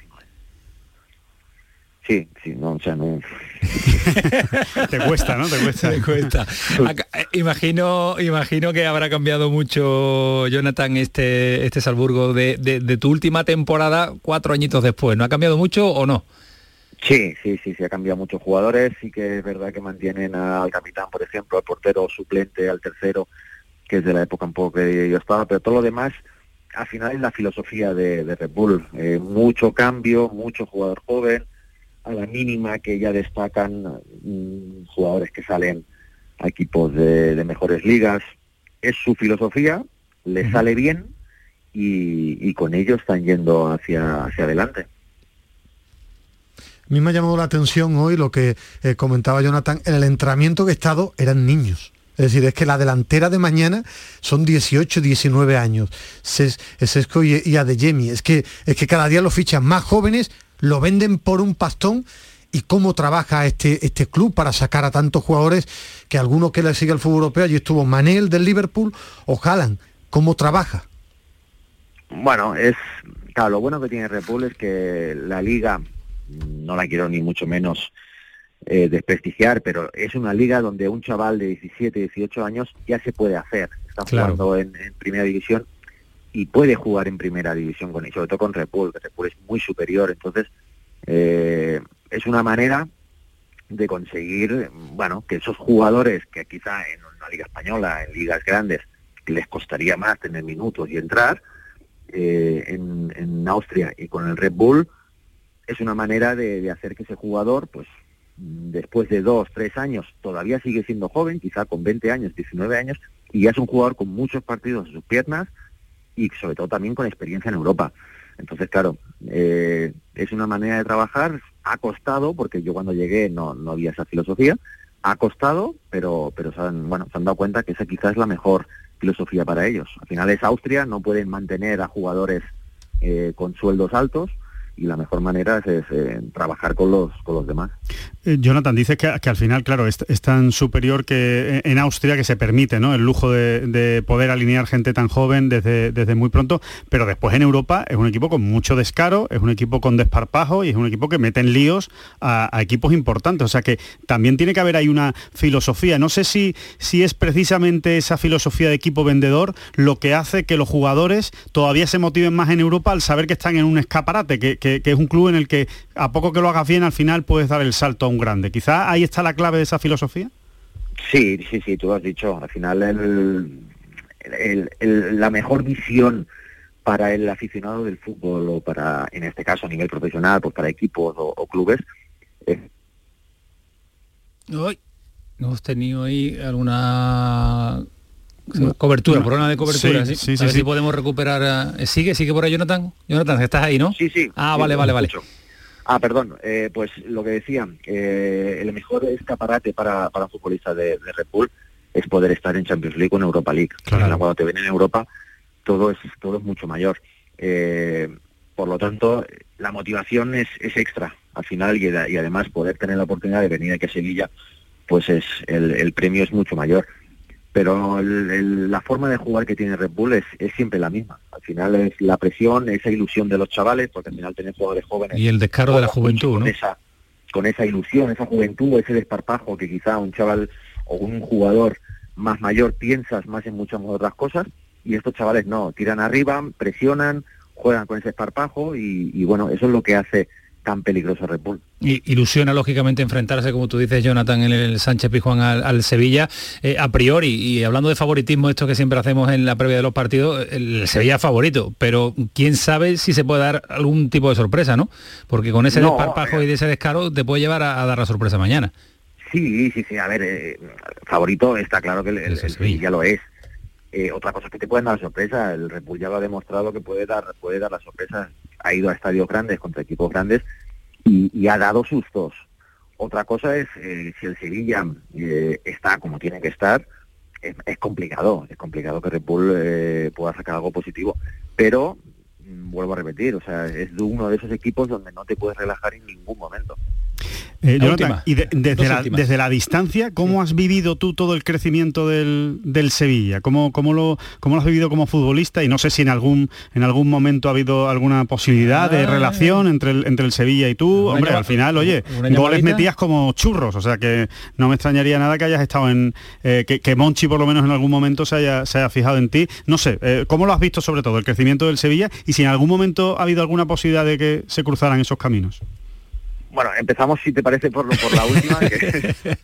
Sí, sí, no, o sea, no. Te cuesta, ¿no? Te cuesta. Me cuesta. Acá, eh, imagino, imagino que habrá cambiado mucho, Jonathan, este, este Salzburgo de, de- de tu última temporada cuatro añitos después. ¿No ha cambiado mucho o no? Sí, sí, sí, sí, ha cambiado muchos jugadores, sí que es verdad que mantienen al capitán, por ejemplo, al portero suplente, al tercero, que es de la época un poco que yo estaba, pero todo lo demás, al final es la filosofía de, de Red Bull. Eh, mucho cambio, mucho jugador joven, a la mínima que ya destacan mm, jugadores que salen a equipos de, de mejores ligas. Es su filosofía, le sale bien y, y con ello están yendo hacia, hacia adelante. A mí me ha llamado la atención hoy lo que eh, comentaba Jonathan, en el entrenamiento que he estado eran niños. Es decir, es que la delantera de mañana son 18, 19 años. Ses- Sesco y, y. Es que, es que cada día los fichan más jóvenes, lo venden por un pastón. ¿Y cómo trabaja este, este club para sacar a tantos jugadores que alguno que le sigue el fútbol europeo, allí estuvo Manel del Liverpool o Haaland? ¿Cómo trabaja? Bueno, es lo bueno que tiene Bull es que la liga, no la quiero ni mucho menos eh, desprestigiar, pero es una liga donde un chaval de 17, 18 años ya se puede hacer. Está Claro. jugando en, en primera división y puede jugar en primera división con sobre todo con Red Bull, que Red Bull es muy superior. Entonces, eh, es una manera de conseguir, bueno, que esos jugadores que quizá en una liga española, en ligas grandes, les costaría más tener minutos y entrar, eh, en, en Austria y con el Red Bull, es una manera de, hacer que ese jugador, pues después de dos, tres años, todavía sigue siendo joven, quizá con 20 años, 19 años, y ya es un jugador con muchos partidos en sus piernas y sobre todo también con experiencia en Europa. Entonces, claro, eh, es una manera de trabajar, ha costado, porque yo cuando llegué no, no había esa filosofía, ha costado, pero, pero se han, bueno, se han dado cuenta que esa quizás es la mejor filosofía para ellos. Al final es Austria, no pueden mantener a jugadores eh, con sueldos altos y la mejor manera es, eh, trabajar con los, con los demás. Eh, Jonathan, dices que, que, al final, claro, es, tan superior que en Austria que se permite ¿no? el lujo de, de, poder alinear gente tan joven desde, desde muy pronto, pero después en Europa es un equipo con mucho descaro, es un equipo con desparpajo y es un equipo que mete en líos a, a, equipos importantes. O sea que también tiene que haber ahí una filosofía. No sé si, si es precisamente esa filosofía de equipo vendedor lo que hace que los jugadores todavía se motiven más en Europa al saber que están en un escaparate, que, que, que es un club en el que a poco que lo hagas bien al final puedes dar el salto a un grande. Quizá ahí está la clave de esa filosofía. Sí, sí, sí, tú lo has dicho. Al final el, el, el, la mejor visión para el aficionado del fútbol o para, en este caso a nivel profesional, pues para equipos o, o clubes. Eh. Hoy hemos tenido ahí alguna cobertura, problema de cobertura, sí, sí, sí, a ver si podemos recuperar. A... ¿Sigue? ¿Sigue por ahí Jonathan? Jonathan, estás ahí, ¿no? Sí, sí. Ah, vale, vale, vale. Ah, perdón, eh, pues lo que decía, eh, el mejor escaparate para, para un futbolista de, de, Red Bull es poder estar en Champions League o en Europa League. Claro. Cuando te ven en Europa, todo es, todo es mucho mayor. Eh, por lo tanto, la motivación es, es extra al final y, y, además poder tener la oportunidad de venir aquí a Sevilla, pues es el, el premio es mucho mayor pero el, el, la forma de jugar que tiene Red Bull es, es, siempre la misma. Al final es la presión, esa ilusión de los chavales, porque al final tienen jugadores jóvenes. Y el descaro de la juventud, con ¿no? Esa, con esa ilusión, esa juventud, ese desparpajo que quizá un chaval o un jugador más mayor piensas más en muchas otras cosas, y estos chavales no, tiran arriba, presionan, juegan con ese esparpajo, y, y bueno, eso es lo que hace tan peligroso Red Bull. Y, ilusiona lógicamente enfrentarse, como tú dices, Jonathan, en el Sánchez Pizjuán al, al Sevilla. Eh, a priori, y hablando de favoritismo, esto que siempre hacemos en la previa de los partidos, el Sevilla favorito, pero quién sabe si se puede dar algún tipo de sorpresa, ¿no? Porque con ese no, desparpajo y de ese descaro te puede llevar a, a, dar la sorpresa mañana. Sí, sí, sí. A ver, eh, favorito está claro que el, el, el Sevilla lo es. Eh, otra cosa es que te pueden dar sorpresa. El Red Bull ya lo ha demostrado que puede dar, puede dar la sorpresa ha ido a estadios grandes contra equipos grandes y, ha dado sustos. Otra cosa es eh, si el Sevilla eh, está como tiene que estar, es, complicado, es complicado que Red Bull pueda sacar algo positivo, pero mm, vuelvo a repetir, o sea, es uno de esos equipos donde no te puedes relajar en ningún momento. Eh, Jonathan, y de, desde, la, desde, la, distancia, ¿cómo has vivido tú todo el crecimiento del, del Sevilla? ¿Cómo, cómo, lo, ¿Cómo lo has vivido como futbolista? Y no sé si en algún, en algún momento ha habido alguna posibilidad de relación entre el, entre el Sevilla y tú. Hombre, al final, oye, goles metías como churros, o sea que no me extrañaría nada que hayas estado en... Eh, que, que, Monchi por lo menos en algún momento se haya, se haya fijado en ti. No sé, eh, ¿cómo lo has visto sobre todo el crecimiento del Sevilla? Y si en algún momento ha habido alguna posibilidad de que se cruzaran esos caminos. Bueno, empezamos, si te parece, por, por la última. Que,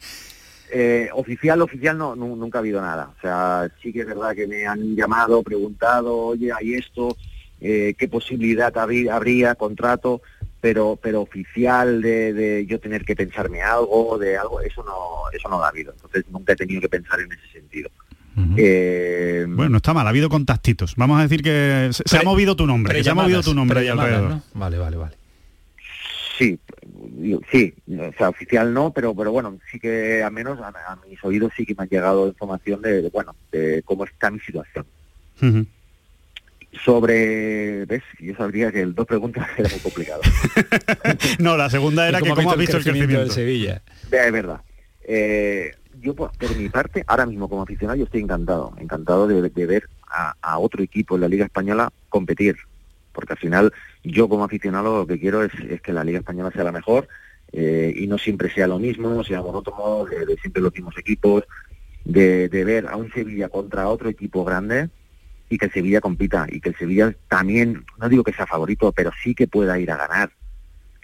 eh, oficial, oficial, no, no, nunca ha habido nada. O sea, sí que es verdad que me han llamado, preguntado, oye, hay esto, eh, qué posibilidad habría, habría, contrato, pero pero oficial de, de, yo tener que pensarme algo, de algo, eso no, eso no ha habido. Entonces nunca he tenido que pensar en ese sentido. Uh -huh. eh, bueno, está mal, ha habido contactitos. Vamos a decir que se, se ha movido tu nombre, se ha movido tu nombre ahí alrededor. ¿no? Vale, vale, vale. Sí, sí, o sea, oficial no, pero pero bueno, sí que al menos a, a mis oídos sí que me han llegado información de, de bueno, de cómo está mi situación. Uh -huh. Sobre, ves, yo sabría que el dos preguntas era muy complicado. no, la segunda era que cómo has visto el crecimiento del Sevilla. Es verdad. Eh, yo por, por, mi parte, ahora mismo como aficionado, yo estoy encantado, encantado de, de ver a, a, otro equipo en la Liga Española competir, porque al final yo como aficionado lo que quiero es, que la Liga Española sea la mejor eh, y no siempre sea lo mismo, sea monótono, de, de siempre los mismos equipos, de, ver a un Sevilla contra otro equipo grande y que el Sevilla compita y que el Sevilla también, no digo que sea favorito, pero sí que pueda ir a ganar.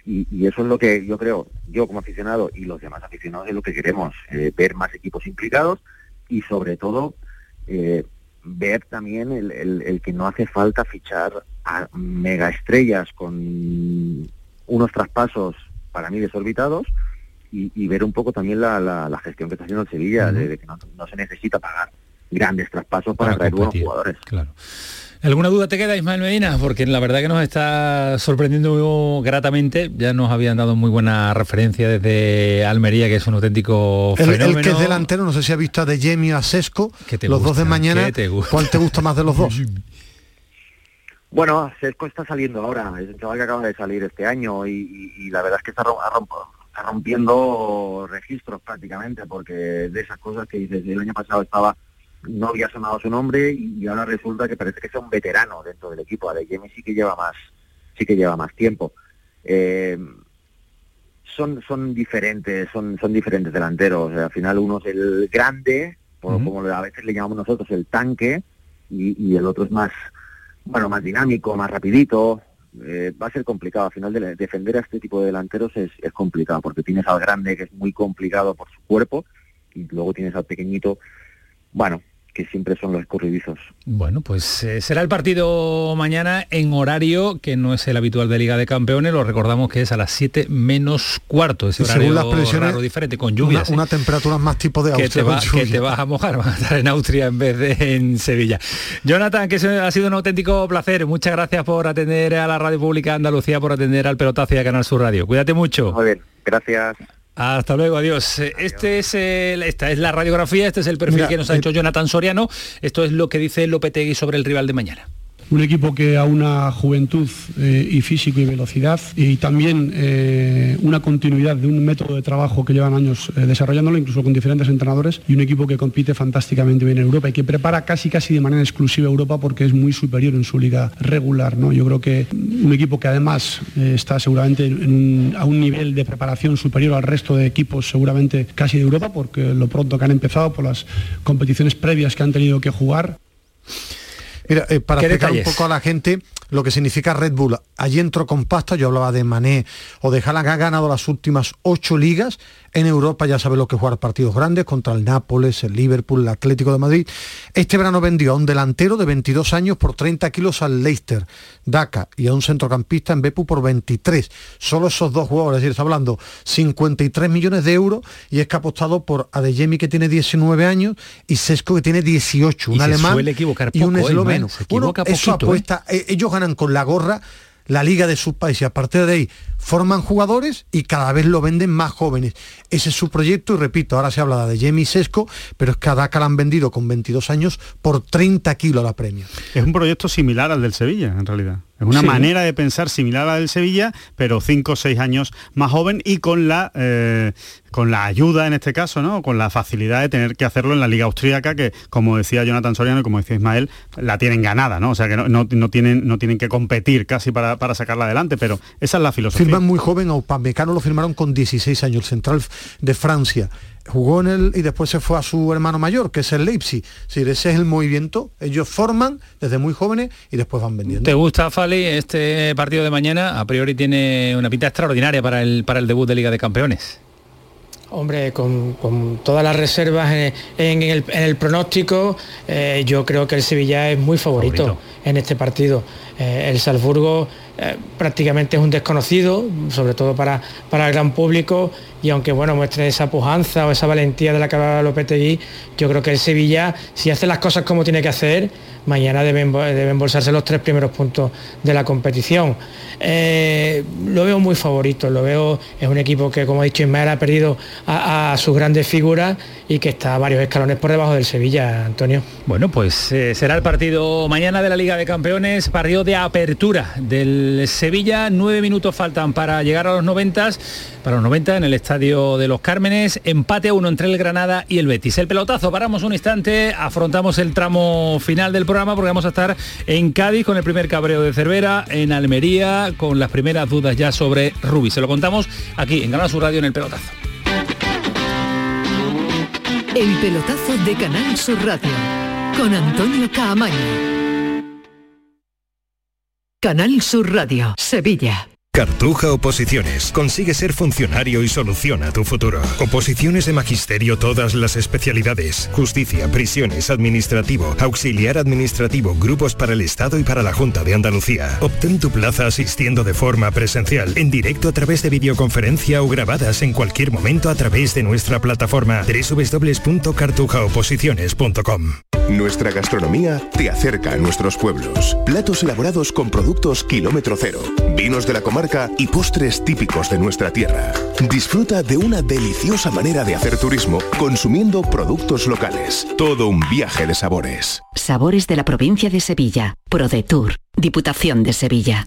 Y, y eso es lo que yo creo, yo como aficionado y los demás aficionados es lo que queremos, eh, ver más equipos implicados y sobre todo eh, ver también el, el, el que no hace falta fichar a mega estrellas con unos traspasos para mí desorbitados y, y ver un poco también la, la, la, gestión que está haciendo el Sevilla, uh -huh. de, de, que no, no, se necesita pagar grandes traspasos para, para traer buenos jugadores. Claro. ¿Alguna duda te queda, Ismael Medina? Porque la verdad que nos está sorprendiendo gratamente. Ya nos habían dado muy buena referencia desde Almería, que es un auténtico el, fenómeno. El que es delantero, no sé si ha visto a De Jemi a Sesco, los gusta? dos de mañana. Te ¿Cuál te gusta más de los dos? Bueno, Sesco está saliendo ahora, es un chaval que acaba de salir este año y, y, y la verdad es que está rompiendo registros prácticamente, porque de esas cosas que dices, el año pasado estaba no había sonado su nombre y ahora resulta que parece que es un veterano dentro del equipo. Adeyemi sí que lleva más, sí que lleva más tiempo. Eh, son, son diferentes, son, son diferentes delanteros. al final uno es el grande, como a veces le llamamos nosotros el tanque, y, el otro es más, bueno, más dinámico, más rapidito. Eh, va a ser complicado. Al final de, defender a este tipo de delanteros es, es complicado, porque tienes al grande que es muy complicado por su cuerpo, y luego tienes al pequeñito bueno, que siempre son los escurridizos. Bueno, pues eh, será el partido mañana en horario que no es el habitual de Liga de Campeones, lo recordamos que es a las 7 menos cuarto, ese horario las presiones, diferente, con lluvias. Una, ¿eh? temperatura más tipo de Austria. Que te, vas a mojar, vas a estar en Austria en vez de en Sevilla. Jonathan, que ha sido un auténtico placer, muchas gracias por atender a la Radio Pública de Andalucía, por atender al pelotazo y a Canal Sur Radio. Cuídate mucho. Muy bien, gracias. Hasta luego, adiós. Este es esta es la radiografía, este es el perfil que nos ha hecho Jonathan Soriano. Esto es lo que dice Lopetegui sobre el rival de mañana un equipo que a una juventud eh, y físico y velocidad y también eh, una continuidad de un método de trabajo que llevan años eh, desarrollándolo, incluso con diferentes entrenadores, y un equipo que compite fantásticamente bien en Europa y que prepara casi casi de manera exclusiva Europa porque es muy superior en su liga regular. ¿no? Yo creo que un equipo que además está seguramente a un nivel de preparación superior al resto de equipos seguramente casi de Europa, porque lo pronto que han empezado por las competiciones previas que han tenido que jugar. Mira, eh, para explicar un poco a la gente lo que significa Red Bull. Allí entró con pasta, yo hablaba de Mané o de Haaland, ha ganado las últimas ocho ligas. En Europa ya sabe lo que jugar partidos grandes contra el Nápoles, el Liverpool, el Atlético de Madrid. Este verano vendió a un delantero de 22 años por 30 kilos al Leicester, Daca, y a un centrocampista en Bepu por 23. Solo esos dos jugadores, es decir, está hablando 53 millones de euros y es que ha apostado por Adeyemi que tiene 19 años y Sesco que tiene 18, un alemán y un esloveno. Bueno, eso apuesta, ¿eh? ellos ganan con la gorra la liga de sus países. A partir de ahí forman jugadores y cada vez lo venden más jóvenes. Ese es su proyecto y repito, ahora se habla de Jamie Sesco, pero es que a Dakar han vendido con 22 años por 30 kilos la premio. Es un proyecto similar al del Sevilla, en realidad. Es una manera de pensar similar a la del Sevilla, pero cinco o seis años más joven y con la, eh, con la ayuda en este caso, ¿no? Con la facilidad de tener que hacerlo en la Liga Austríaca, que como decía Jonathan Soriano y como decía Ismael, la tienen ganada, ¿no? O sea que no, tienen, no tienen que competir casi para, sacarla adelante, pero esa es la filosofía. Firman muy joven a Upamecano, lo firmaron con 16 años, el central de Francia jugó en el y después se fue a su hermano mayor, que es el Leipzig. Sí, ese es el movimiento. Ellos forman desde muy jóvenes y después van vendiendo. ¿Te gusta, Fali, este partido de mañana? A priori tiene una pinta extraordinaria para el, para el debut de Liga de Campeones. Hombre, con, todas las reservas en, el, pronóstico, eh, yo creo que el Sevilla es muy favorito, en este partido. Eh, el Salzburgo eh, prácticamente es un desconocido, sobre todo para, para el gran público, y aunque bueno, muestre esa pujanza o esa valentía de la que hablaba Lopetegui, yo creo que el Sevilla, si hace las cosas como tiene que hacer, mañana deben, deben embolsarse los tres primeros puntos de la competición. Eh, lo veo muy favorito, lo veo, es un equipo que como ha dicho Ismael ha perdido a, sus grandes figuras y que está varios escalones por debajo del Sevilla, Antonio. Bueno, pues será el partido mañana de la Liga de Campeones, partido de apertura del Sevilla. Nueve minutos faltan para llegar a los 90, para los 90 en el Estadio de los Cármenes. Empate a uno entre el Granada y el Betis. El pelotazo, paramos un instante, afrontamos el tramo final del programa porque vamos a estar en Cádiz con el primer cabreo de Cervera, en Almería con las primeras dudas ya sobre Rubí. Se lo contamos aquí en Canal Sur Radio en el pelotazo. El pelotazo de Canal Sur Radio con Antonio Caamaño. Canal Sur Radio, Sevilla. Cartuja Oposiciones. Consigue ser funcionario y soluciona tu futuro. Oposiciones de magisterio, todas las especialidades. Justicia, prisiones, administrativo, auxiliar administrativo, grupos para el Estado y para la Junta de Andalucía. Obtén tu plaza asistiendo de forma presencial, en directo a través de videoconferencia o grabadas en cualquier momento a través de nuestra plataforma www.cartujaoposiciones.com. Nuestra gastronomía te acerca a nuestros pueblos. Platos elaborados con productos kilómetro cero. Vinos de la comarca y postres típicos de nuestra tierra. Disfruta de una deliciosa manera de hacer turismo consumiendo productos locales. Todo un viaje de sabores. Sabores de la provincia de Sevilla. ProDetour. Diputación de Sevilla.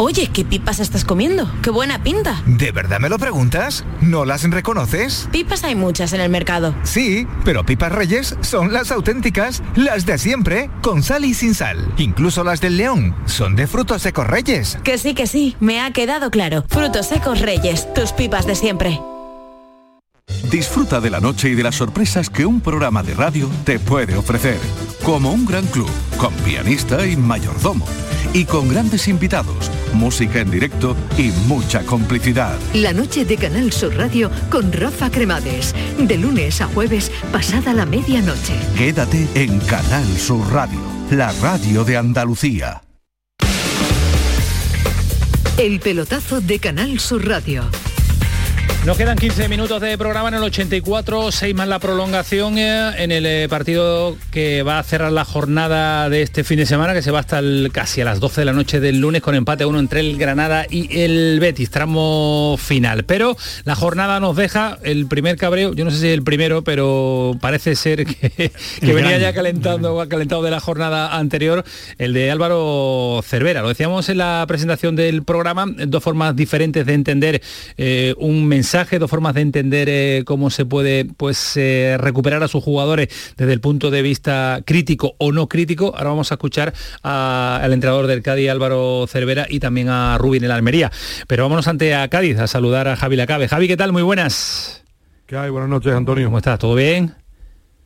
Oye, ¿qué pipas estás comiendo? ¡Qué buena pinta! ¿De verdad me lo preguntas? ¿No las reconoces? Pipas hay muchas en el mercado. Sí, pero pipas reyes son las auténticas, las de siempre, con sal y sin sal. Incluso las del león son de frutos secos reyes. Que sí, que sí, me ha quedado claro. Frutos secos reyes, tus pipas de siempre. Disfruta de la noche y de las sorpresas que un programa de radio te puede ofrecer. Como un gran club, con pianista y mayordomo. Y con grandes invitados, música en directo y mucha complicidad. La noche de Canal Sur Radio con Rafa Cremades. De lunes a jueves, pasada la medianoche. Quédate en Canal Sur Radio, la radio de Andalucía. El pelotazo de Canal Sur Radio. Nos quedan 15 minutos de programa en el 84, 6 más la prolongación eh, en el eh, partido que va a cerrar la jornada de este fin de semana, que se va hasta el, casi a las 12 de la noche del lunes con empate a uno entre el Granada y el Betis, tramo final. Pero la jornada nos deja el primer cabreo, yo no sé si el primero, pero parece ser que, que venía ya calentando, calentado de la jornada anterior, el de Álvaro Cervera. Lo decíamos en la presentación del programa, dos formas diferentes de entender eh, un mensaje dos formas de entender eh, cómo se puede pues, eh, recuperar a sus jugadores desde el punto de vista crítico o no crítico. Ahora vamos a escuchar al entrenador del Cádiz, Álvaro Cervera, y también a Rubin en la Almería. Pero vámonos ante a Cádiz a saludar a Javi Lacabe. Javi, ¿qué tal? Muy buenas. ¿Qué hay? Buenas noches, Antonio. ¿Cómo estás? ¿Todo bien?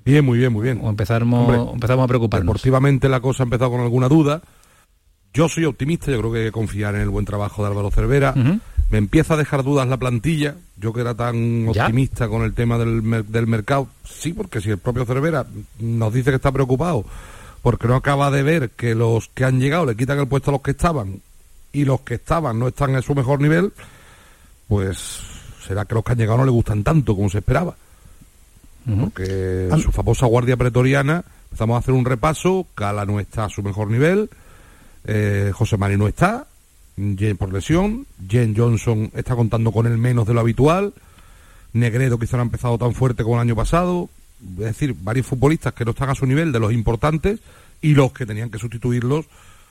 Bien, muy bien, muy bien. Empezamos, empezamos a preocuparnos. Deportivamente la cosa ha empezado con alguna duda. Yo soy optimista, yo creo que hay que confiar en el buen trabajo de Álvaro Cervera. Me empieza a dejar dudas la plantilla. Yo que era tan optimista con el tema del, del, mercado. Sí, porque si el propio Cervera nos dice que está preocupado porque no acaba de ver que los que han llegado le quitan el puesto a los que estaban y los que estaban no están en su mejor nivel, pues será que los que han llegado no le gustan tanto como se esperaba. Porque su famosa guardia pretoriana, empezamos a hacer un repaso, Cala no está a su mejor nivel, eh, José Mari no está, por lesión, Jen Johnson está contando con él menos de lo habitual, Negredo quizá no ha empezado tan fuerte como el año pasado, es decir, varios futbolistas que no están a su nivel de los importantes y los que tenían que sustituirlos,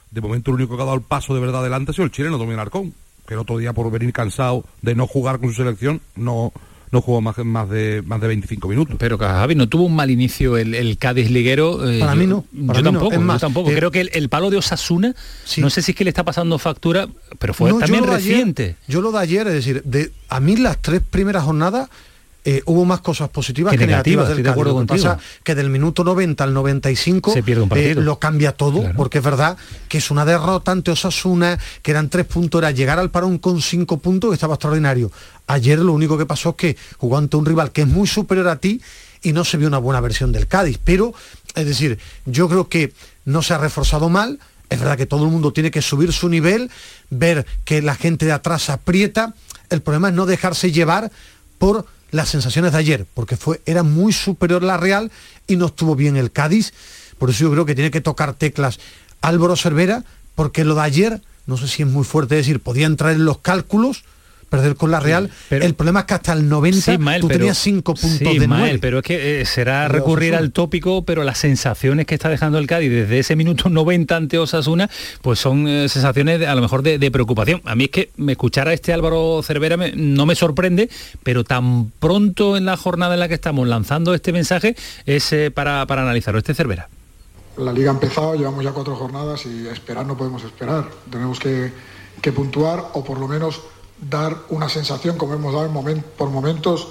de momento el único que ha dado el paso de verdad adelante ha sido el chileno Domínguez Arcón, que el otro día por venir cansado de no jugar con su selección no no jugó más, más, de, más de 25 minutos. Pero Javi, no tuvo un mal inicio el, Cádiz liguero. Eh, para mí no. yo, tampoco, yo tampoco. Eh, Creo que el, palo de Osasuna, no sé si es que le está pasando factura, pero fue también reciente. yo lo de ayer, es decir, de, a mí las tres primeras jornadas eh, hubo más cosas positivas que, negativas, del de acuerdo que pasa que del minuto 90 al 95 Se pierde un eh, lo cambia todo, porque es verdad que es una derrota ante Osasuna, que eran tres puntos, era llegar al parón con cinco puntos, que estaba extraordinario. Ayer lo único que pasó es que jugó ante un rival que es muy superior a ti y no se vio una buena versión del Cádiz. Pero, es decir, yo creo que no se ha reforzado mal, es verdad que todo el mundo tiene que subir su nivel, ver que la gente de atrás aprieta. El problema es no dejarse llevar por las sensaciones de ayer, porque fue, era muy superior la Real y no estuvo bien el Cádiz. Por eso yo creo que tiene que tocar teclas Álvaro Cervera, porque lo de ayer, no sé si es muy fuerte decir, podía entrar en los cálculos, perder con la Real. pero, el problema es que hasta el 90 tú tenías 5 puntos de 9. pero es que eh, será recurrir al tópico, pero las sensaciones que está dejando el Cádiz desde ese minuto 90 ante Osasuna, pues son eh, sensaciones a lo mejor de, preocupación. A mí es que me escuchara este Álvaro Cervera no me sorprende, pero tan pronto en la jornada en la que estamos lanzando este mensaje es eh, para, para analizarlo. Este Cervera. La liga ha empezado, llevamos ya cuatro jornadas y esperar no podemos esperar. Tenemos que, que puntuar o por lo menos dar una sensación como hemos dado por momentos,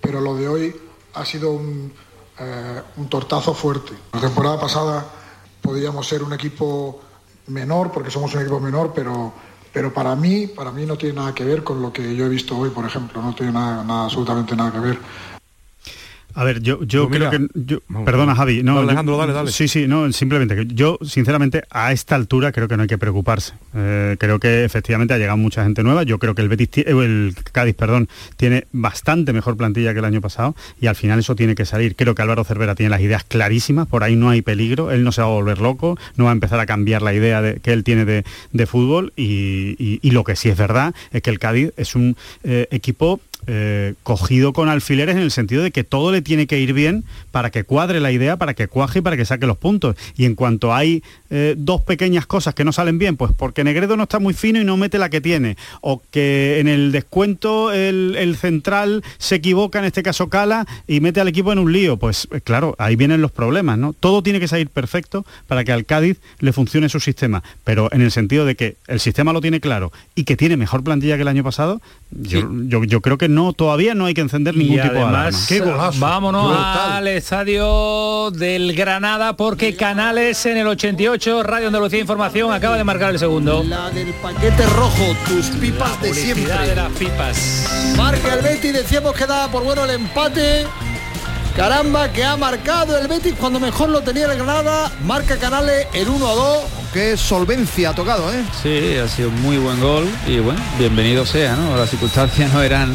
pero lo de hoy ha sido un, eh, un tortazo fuerte. La temporada pasada podíamos ser un equipo menor, porque somos un equipo menor, pero, pero para mí, para mí no tiene nada que ver con lo que yo he visto hoy, por ejemplo, no tiene nada absolutamente nada que ver. A ver, yo, yo pues creo que... perdona, Javi. No, Alejandro, dale, dale. Sí, sí, no, simplemente que yo, sinceramente, a esta altura creo que no hay que preocuparse. Eh, creo que efectivamente ha llegado mucha gente nueva. Yo creo que el, Betis, eh, el Cádiz perdón, tiene bastante mejor plantilla que el año pasado y al final eso tiene que salir. Creo que Álvaro Cervera tiene las ideas clarísimas, por ahí no hay peligro, él no se va a volver loco, no va a empezar a cambiar la idea de, que él tiene de, fútbol y, lo que sí es verdad es que el Cádiz es un eh, equipo eh, cogido con alfileres en el sentido de que todo le tiene que ir bien para que cuadre la idea, para que cuaje y para que saque los puntos. Y en cuanto hay eh, dos pequeñas cosas que no salen bien, pues porque Negredo no está muy fino y no mete la que tiene, o que en el descuento el, central se equivoca, en este caso Cala, y mete al equipo en un lío, pues eh, claro, ahí vienen los problemas, ¿no? Todo tiene que salir perfecto para que al Cádiz le funcione su sistema, pero en el sentido de que el sistema lo tiene claro y que tiene mejor plantilla que el año pasado, yo, yo creo que no no, todavía no hay que encender ningún tipo de alarma. Qué golazo. Vámonos al estadio del Granada porque Canales en el 88, Radio Andalucía Información, acaba de marcar el segundo. La del paquete rojo, tus pipas de siempre. de las pipas. Marca el Betis, decíamos que daba por bueno el empate. Caramba, que ha marcado el Betis cuando mejor lo tenía el Granada. Marca Canales el 1 a 2. Qué solvencia ha tocado, ¿eh? Sí, ha sido un muy buen gol y bueno, bienvenido sea, ¿no? Las circunstancias no eran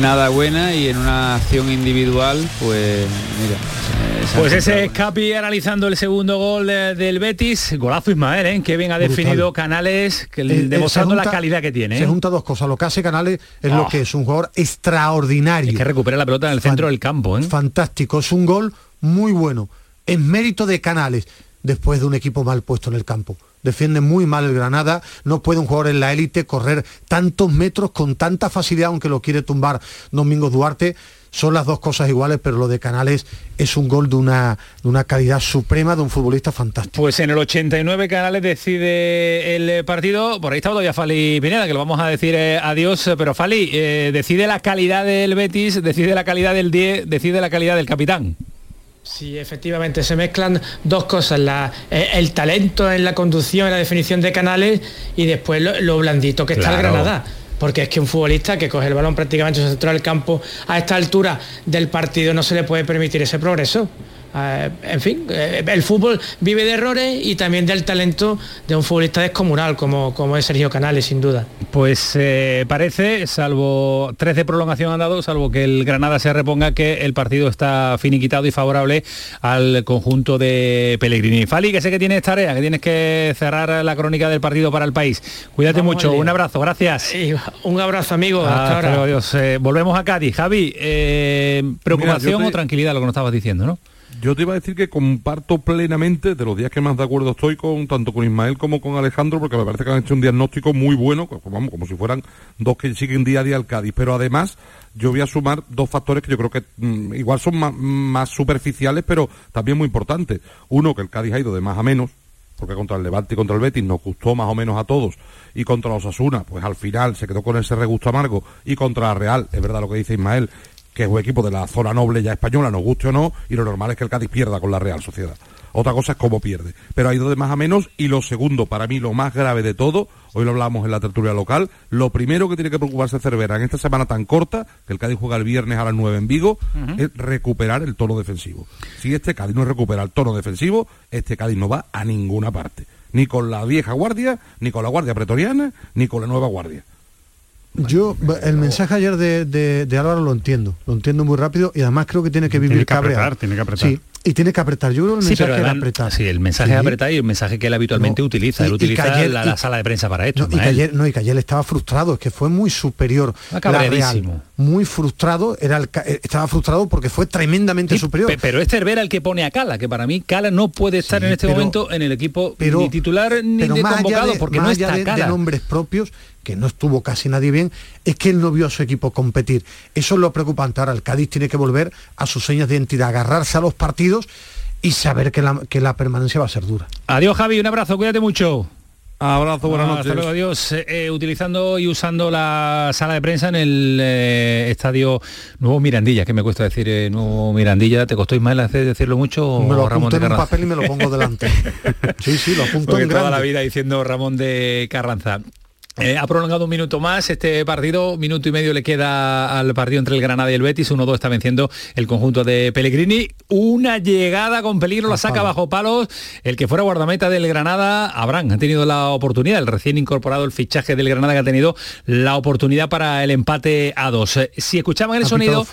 nada buena y en una acción individual, pues mira. Pues ese es Capi analizando el segundo gol del Betis, golazo Ismael, ¿eh? que bien ha definido Canales, que, eh, demostrando la calidad que tiene. Se ¿eh? junta dos cosas, lo que hace Canales es lo ah. que es un jugador extraordinario. Es que recupera la pelota en el centro del campo. ¿eh? Fantástico, es un gol muy bueno, en mérito de Canales, después de un equipo mal puesto en el campo defiende muy mal el Granada, no puede un jugador en la élite correr tantos metros con tanta facilidad, aunque lo quiere tumbar Domingos Duarte. Son las dos cosas iguales, pero lo de Canales es un gol de una, de una calidad suprema de un futbolista fantástico. Pues en el 89 Canales decide el partido, por ahí está todavía Fali Pineda, que lo vamos a decir eh, adiós, pero Fali, eh, decide la calidad del Betis, decide la calidad del 10, decide la calidad del capitán. Sí, efectivamente, se mezclan dos cosas, eh, el talento en la conducción, en la definición de canales y después lo, blandito que está el Granada. Porque es que un futbolista que coge el balón prácticamente en el centro del campo a esta altura del partido no se le puede permitir ese progreso. Eh, en fin, eh, el fútbol vive de errores y también del talento de un futbolista descomunal como, como es Sergio Canales, sin duda. Pues eh, parece, salvo tres de prolongación han dado, salvo que el Granada se reponga, que el partido está finiquitado y favorable al conjunto de Pellegrini. Fali, que sé que tienes tarea, que tienes que cerrar la crónica del partido para el país. Cuídate mucho, un abrazo, gracias. un abrazo, amigo. Hasta, ahora. volvemos a Cádiz. Javi, preocupación o tranquilidad, lo que nos estabas diciendo, ¿no? Yo te iba a decir que comparto plenamente de los días que más de acuerdo estoy con tanto con Ismael como con Alejandro, porque me parece que han hecho un diagnóstico muy bueno, vamos, como si fueran dos que siguen día a día al Cádiz. Pero además, yo voy a sumar dos factores que yo creo que mm, igual son más, superficiales, pero también muy importantes. Uno, que el Cádiz ha ido de más a menos, porque contra el Levante y contra el Betis nos gustó más o menos a todos, y contra los Asuna, pues al final se quedó con ese regusto amargo, y contra la Real, es verdad lo que dice Ismael, que es un equipo de la zona noble ya española, nos guste o no, y lo normal es que el Cádiz pierda con la Real Sociedad. Otra cosa es cómo pierde. Pero ha ido de más a menos y lo segundo, para mí lo más grave de todo, hoy lo hablamos en la tertulia local, lo primero que tiene que preocuparse Cervera en esta semana tan corta, que el Cádiz juega el viernes a las 9 en Vigo, es recuperar el tono defensivo. Si este Cádiz no recupera el tono defensivo, este Cádiz no va a ninguna parte. Ni con la vieja guardia, ni con la guardia pretoriana, ni con la nueva guardia. Yo el mensaje ayer de, de, Álvaro lo entiendo, lo entiendo muy rápido y además creo que tiene que vivir tiene que apretar, tiene que apretar. Sí, y tiene que apretar. Yo creo que el mensaje es apretar. Sí, el mensaje es apretar y el mensaje que él habitualmente utiliza. él utiliza la, sala de prensa para esto. No, y, que ayer, no, y que ayer estaba frustrado, es que fue muy superior. La Real, muy frustrado, era eh, estaba frustrado porque fue tremendamente superior. Pero es Cervera el que pone a Cala, que para mí Cala no puede estar en este momento en el equipo ni titular ni de convocado porque no está de, de nombres propios que no estuvo casi nadie bien, es que él no vio a su equipo competir. Eso es lo preocupante. Ahora el Cádiz tiene que volver a sus señas de identidad, agarrarse a los partidos y saber que la, que la permanencia va a ser dura. Adiós Javi, un abrazo, cuídate mucho. Abrazo, buenas noches. Hasta luego, adiós. Eh, eh, utilizando y usando la sala de prensa en el eh, estadio Nuevo Mirandilla, que me cuesta decir Nuevo Mirandilla. ¿Te costó Ismael hacer, decirlo mucho? Me lo apunto en un papel y me lo pongo delante. sí, sí, lo apunto en toda la vida diciendo Ramón de Carranza. Eh, ha prolongado un minuto más este partido, minuto y medio le queda al partido entre el Granada y el Betis, 1-2 está venciendo el conjunto de Pellegrini, una llegada con peligro, la saca bajo palos, el que fuera guardameta del Granada, Abraham, ha tenido la oportunidad, el recién incorporado el fichaje del Granada que ha tenido la oportunidad para el empate a dos. Eh, si escuchaban el sonido,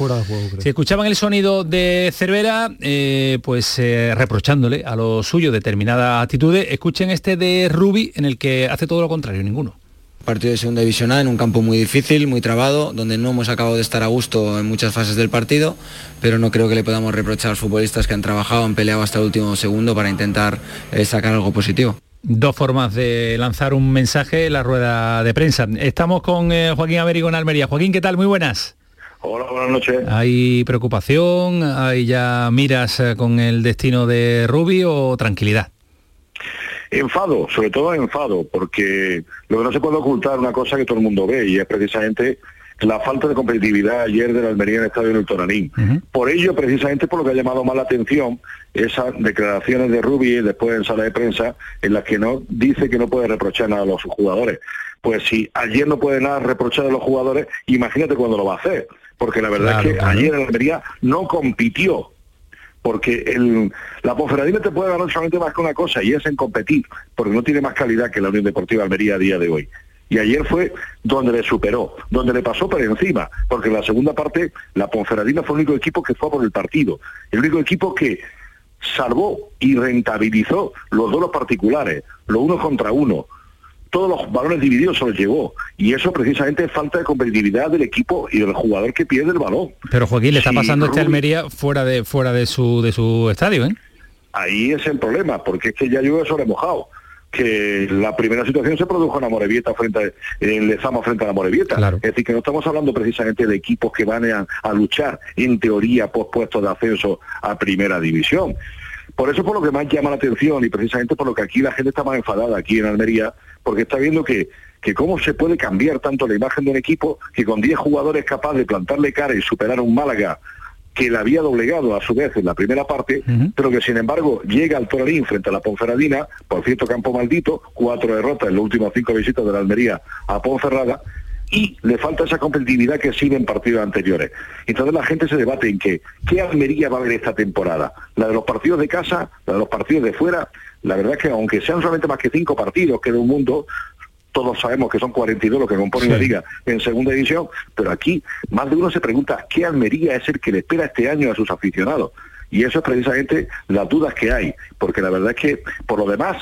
si escuchaban el sonido de Cervera, eh, pues reprochándole a lo suyo determinadas actitudes, escuchen este de Rubi en el que hace todo lo contrario, ninguno. Partido de segunda división A en un campo muy difícil, muy trabado, donde no hemos acabado de estar a gusto en muchas fases del partido, pero no creo que le podamos reprochar a los futbolistas que han trabajado, han peleado hasta el último segundo para intentar eh, sacar algo positivo. Dos formas de lanzar un mensaje en la rueda de prensa. Estamos con eh, Joaquín Américo en Almería. Joaquín, ¿qué tal? Muy buenas. Hola, buenas noches. ¿Hay preocupación? ¿Hay ya miras eh, con el destino de Rubio o tranquilidad? Enfado, sobre todo enfado, porque lo que no se puede ocultar una cosa que todo el mundo ve y es precisamente la falta de competitividad ayer de la Almería en el estadio del Toranín. Por ello, precisamente por lo que ha llamado más la atención, esas declaraciones de Rubi después en sala de prensa, en las que no dice que no puede reprochar nada a los jugadores. Pues si ayer no puede nada reprochar a los jugadores, imagínate cuándo lo va a hacer. Porque la verdad es que ayer en Almería no compitió porque la Ponferradina te puede ganar solamente más que una cosa y es en competir, porque no tiene más calidad que la Unión Deportiva Almería a día de hoy. Y ayer fue donde le superó, donde le pasó por encima, porque en la segunda parte la Ponferradina fue el único equipo que fue por el partido, el único equipo que salvó y rentabilizó los dos particulares, lo uno contra uno, todos los balones divididos se los llevó. Y eso precisamente es falta de competitividad del equipo y del jugador que pierde el balón. Pero Joaquín, le está pasando este Almería fuera de fuera de su de su estadio, ¿eh? Ahí es el problema, porque es que ya llueve sobre mojado. Que la primera situación se produjo en Amorebieta frente en Lezama frente a la Morevieta. Es decir, que no estamos hablando precisamente de equipos que van a, luchar en teoría por puestos de ascenso a primera división. Por eso por lo que más llama la atención y precisamente por lo que aquí la gente está más enfadada aquí en Almería, porque está viendo que, que cómo se puede cambiar tanto la imagen de un equipo que con 10 jugadores capaz de plantarle cara y superar a un Málaga que le había doblegado a su vez en la primera parte, pero que sin embargo llega al Toralín frente a la Ponferradina, por cierto campo maldito, cuatro derrotas en las últimas cinco visitas de la Almería a Ponferrada, y le falta esa competitividad que sigue en partidos anteriores. Entonces la gente se debate en que, ¿qué Almería va a haber esta temporada? ¿La de los partidos de casa? ¿La de los partidos de fuera? La verdad es que aunque sean solamente más que cinco partidos que de un mundo, todos sabemos que son 42 los que componen la liga en segunda división, pero aquí más de uno se pregunta qué Almería es el que le espera este año a sus aficionados. Y eso es precisamente las dudas que hay, porque la verdad es que por lo demás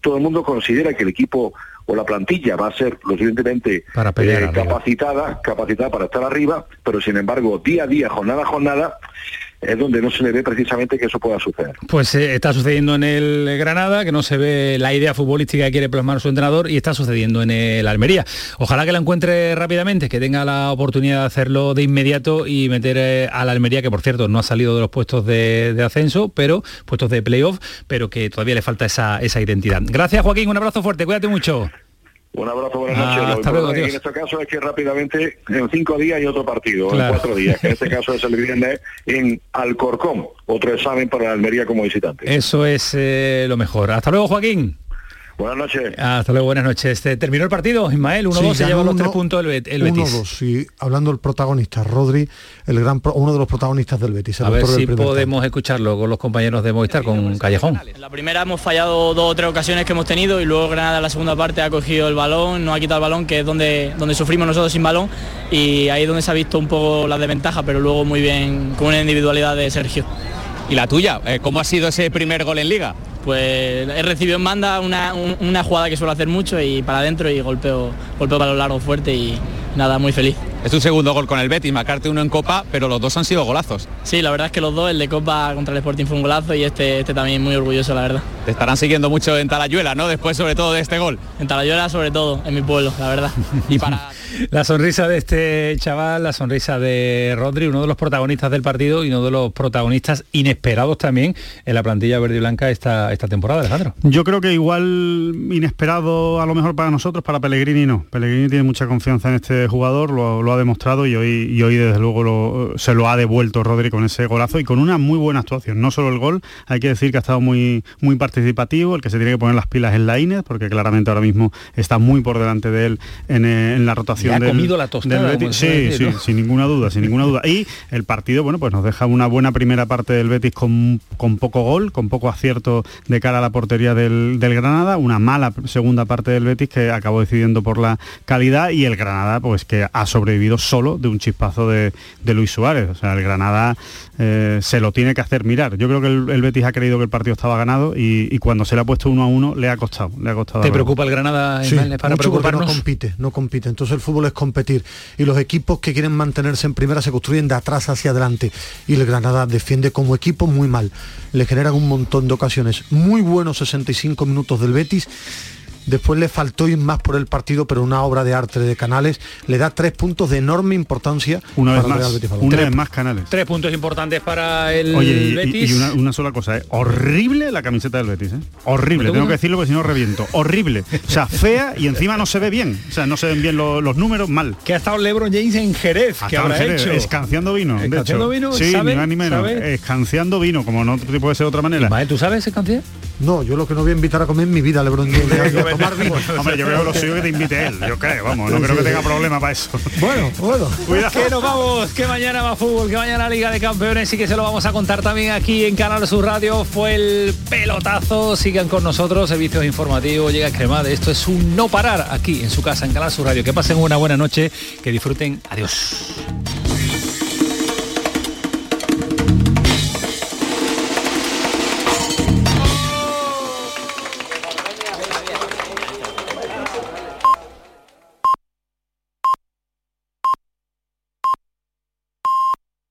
todo el mundo considera que el equipo o la plantilla va a ser lo suficientemente eh, capacitada, capacitada para estar arriba, pero sin embargo día a día, jornada a jornada, es donde no se le ve precisamente que eso pueda suceder. Pues eh, está sucediendo en el Granada, que no se ve la idea futbolística que quiere plasmar su entrenador y está sucediendo en el Almería. Ojalá que la encuentre rápidamente, que tenga la oportunidad de hacerlo de inmediato y meter eh, a la Almería, que por cierto no ha salido de los puestos de, ascenso, pero puestos de playoff, pero que todavía le falta esa identidad. Gracias Joaquín, un abrazo fuerte, cuídate mucho. Un abrazo, buenas noches. Lo en este caso es que rápidamente, en cinco días y otro partido, en cuatro días, que en este caso es el viernes en Alcorcón, otro examen para la Almería como visitante. Eso es eh, lo mejor. Hasta luego, Joaquín. Buenas noches. Hasta luego, buenas noches. Este, terminó el partido, Ismael, 1-2, se lleva los tres puntos el, el Betis. 1-2, sí. Hablando del protagonista, Rodri, el gran uno de los protagonistas del Betis. A ver si podemos escucharlo con los compañeros de Movistar, con Callejón. la primera hemos fallado dos o tres ocasiones que hemos tenido y luego Granada en la segunda parte ha cogido el balón, nos ha quitado el balón, que es donde, donde sufrimos nosotros sin balón, y ahí es donde se ha visto un poco la desventaja, pero luego muy bien con una individualidad de Sergio. ¿Y la tuya? Eh, ¿Cómo ha sido ese primer gol en liga? pues he recibido en banda una, jugada que suelo hacer mucho y para adentro y golpeo, golpeo para lo largo fuerte y nada, muy feliz. Es tu segundo gol con el Betis, marcarte uno en Copa, pero los dos han sido golazos. Sí, la verdad es que los dos, el de Copa contra el Sporting fue un golazo y este, este también muy orgulloso, la verdad. te estarán siguiendo mucho en Talayuela, ¿no? Después sobre todo de este gol. En Talayuela sobre todo, en mi pueblo, la verdad. y para la sonrisa de este chaval, la sonrisa de Rodri, uno de los protagonistas del partido y uno de los protagonistas inesperados también en la plantilla verde y blanca esta, esta temporada, Alejandro. Yo creo que igual inesperado a lo mejor para nosotros, para Pellegrini no. Pellegrini tiene mucha confianza en este jugador, lo, ha demostrado y hoy, y hoy desde luego se lo ha devuelto Rodri con ese golazo y con una muy buena actuación. No solo el gol, hay que decir que ha estado muy, muy participativo, el que se tiene que poner las pilas es la Inés, porque claramente ahora mismo está muy por delante de él en, en la rotación ha comido la tostada. sí, sí, sin ninguna duda, sin ninguna duda. Y el partido, bueno, pues nos deja una buena primera parte del Betis con, con poco gol, con poco acierto de cara a la portería del, Granada, una mala segunda parte del Betis que acabó decidiendo por la calidad y el Granada, pues que ha sobrevivido solo de un chispazo de, Luis Suárez. O sea, el Granada eh, se lo tiene que hacer mirar. Yo creo que el, Betis ha creído que el partido estaba ganado y, cuando se le ha puesto uno a uno le ha costado. Le ha costado ¿Te preocupa el Granada sí, para preocuparnos? no compite, no compite. Entonces el fútbol es competir y los equipos que quieren mantenerse en primera se construyen de atrás hacia adelante y el Granada defiende como equipo muy mal. Le generan un montón de ocasiones. Muy buenos 65 minutos del Betis Después le faltó ir más por el partido, pero una obra de arte de Canales le da tres puntos de enorme importancia. Una vez más, una vez más Canales. Tres puntos importantes para el Betis. Y, una, sola cosa, ¿eh? horrible la camiseta del Betis. ¿eh? Horrible, tengo que decirlo porque si no reviento. Horrible. O sea, fea y encima no se ve bien. O sea, no se ven bien los números, mal. Que ha estado LeBron James en Jerez. que habrá hecho? Escanciando vino. ¿Escanciando vino? Sí, ni más ni menos. Escanciando vino, como no puede ser de otra manera. ¿tú sabes escanciar? No, yo lo que no voy a invitar a comer en mi vida, LeBron James. Hombre, yo creo lo suyo que te invite él, yo creo, vamos, no creo que tenga problema para eso. Bueno, bueno. Cuidado. Que nos vamos, que mañana va fútbol, que mañana Liga de Campeones y que se lo vamos a contar también aquí en Canal Sur Radio. Fue el pelotazo, sigan con nosotros, servicios informativos, llega Cremade. Esto es un no parar aquí en su casa, en Canal Sur Radio. Que pasen una buena noche, que disfruten. Adiós.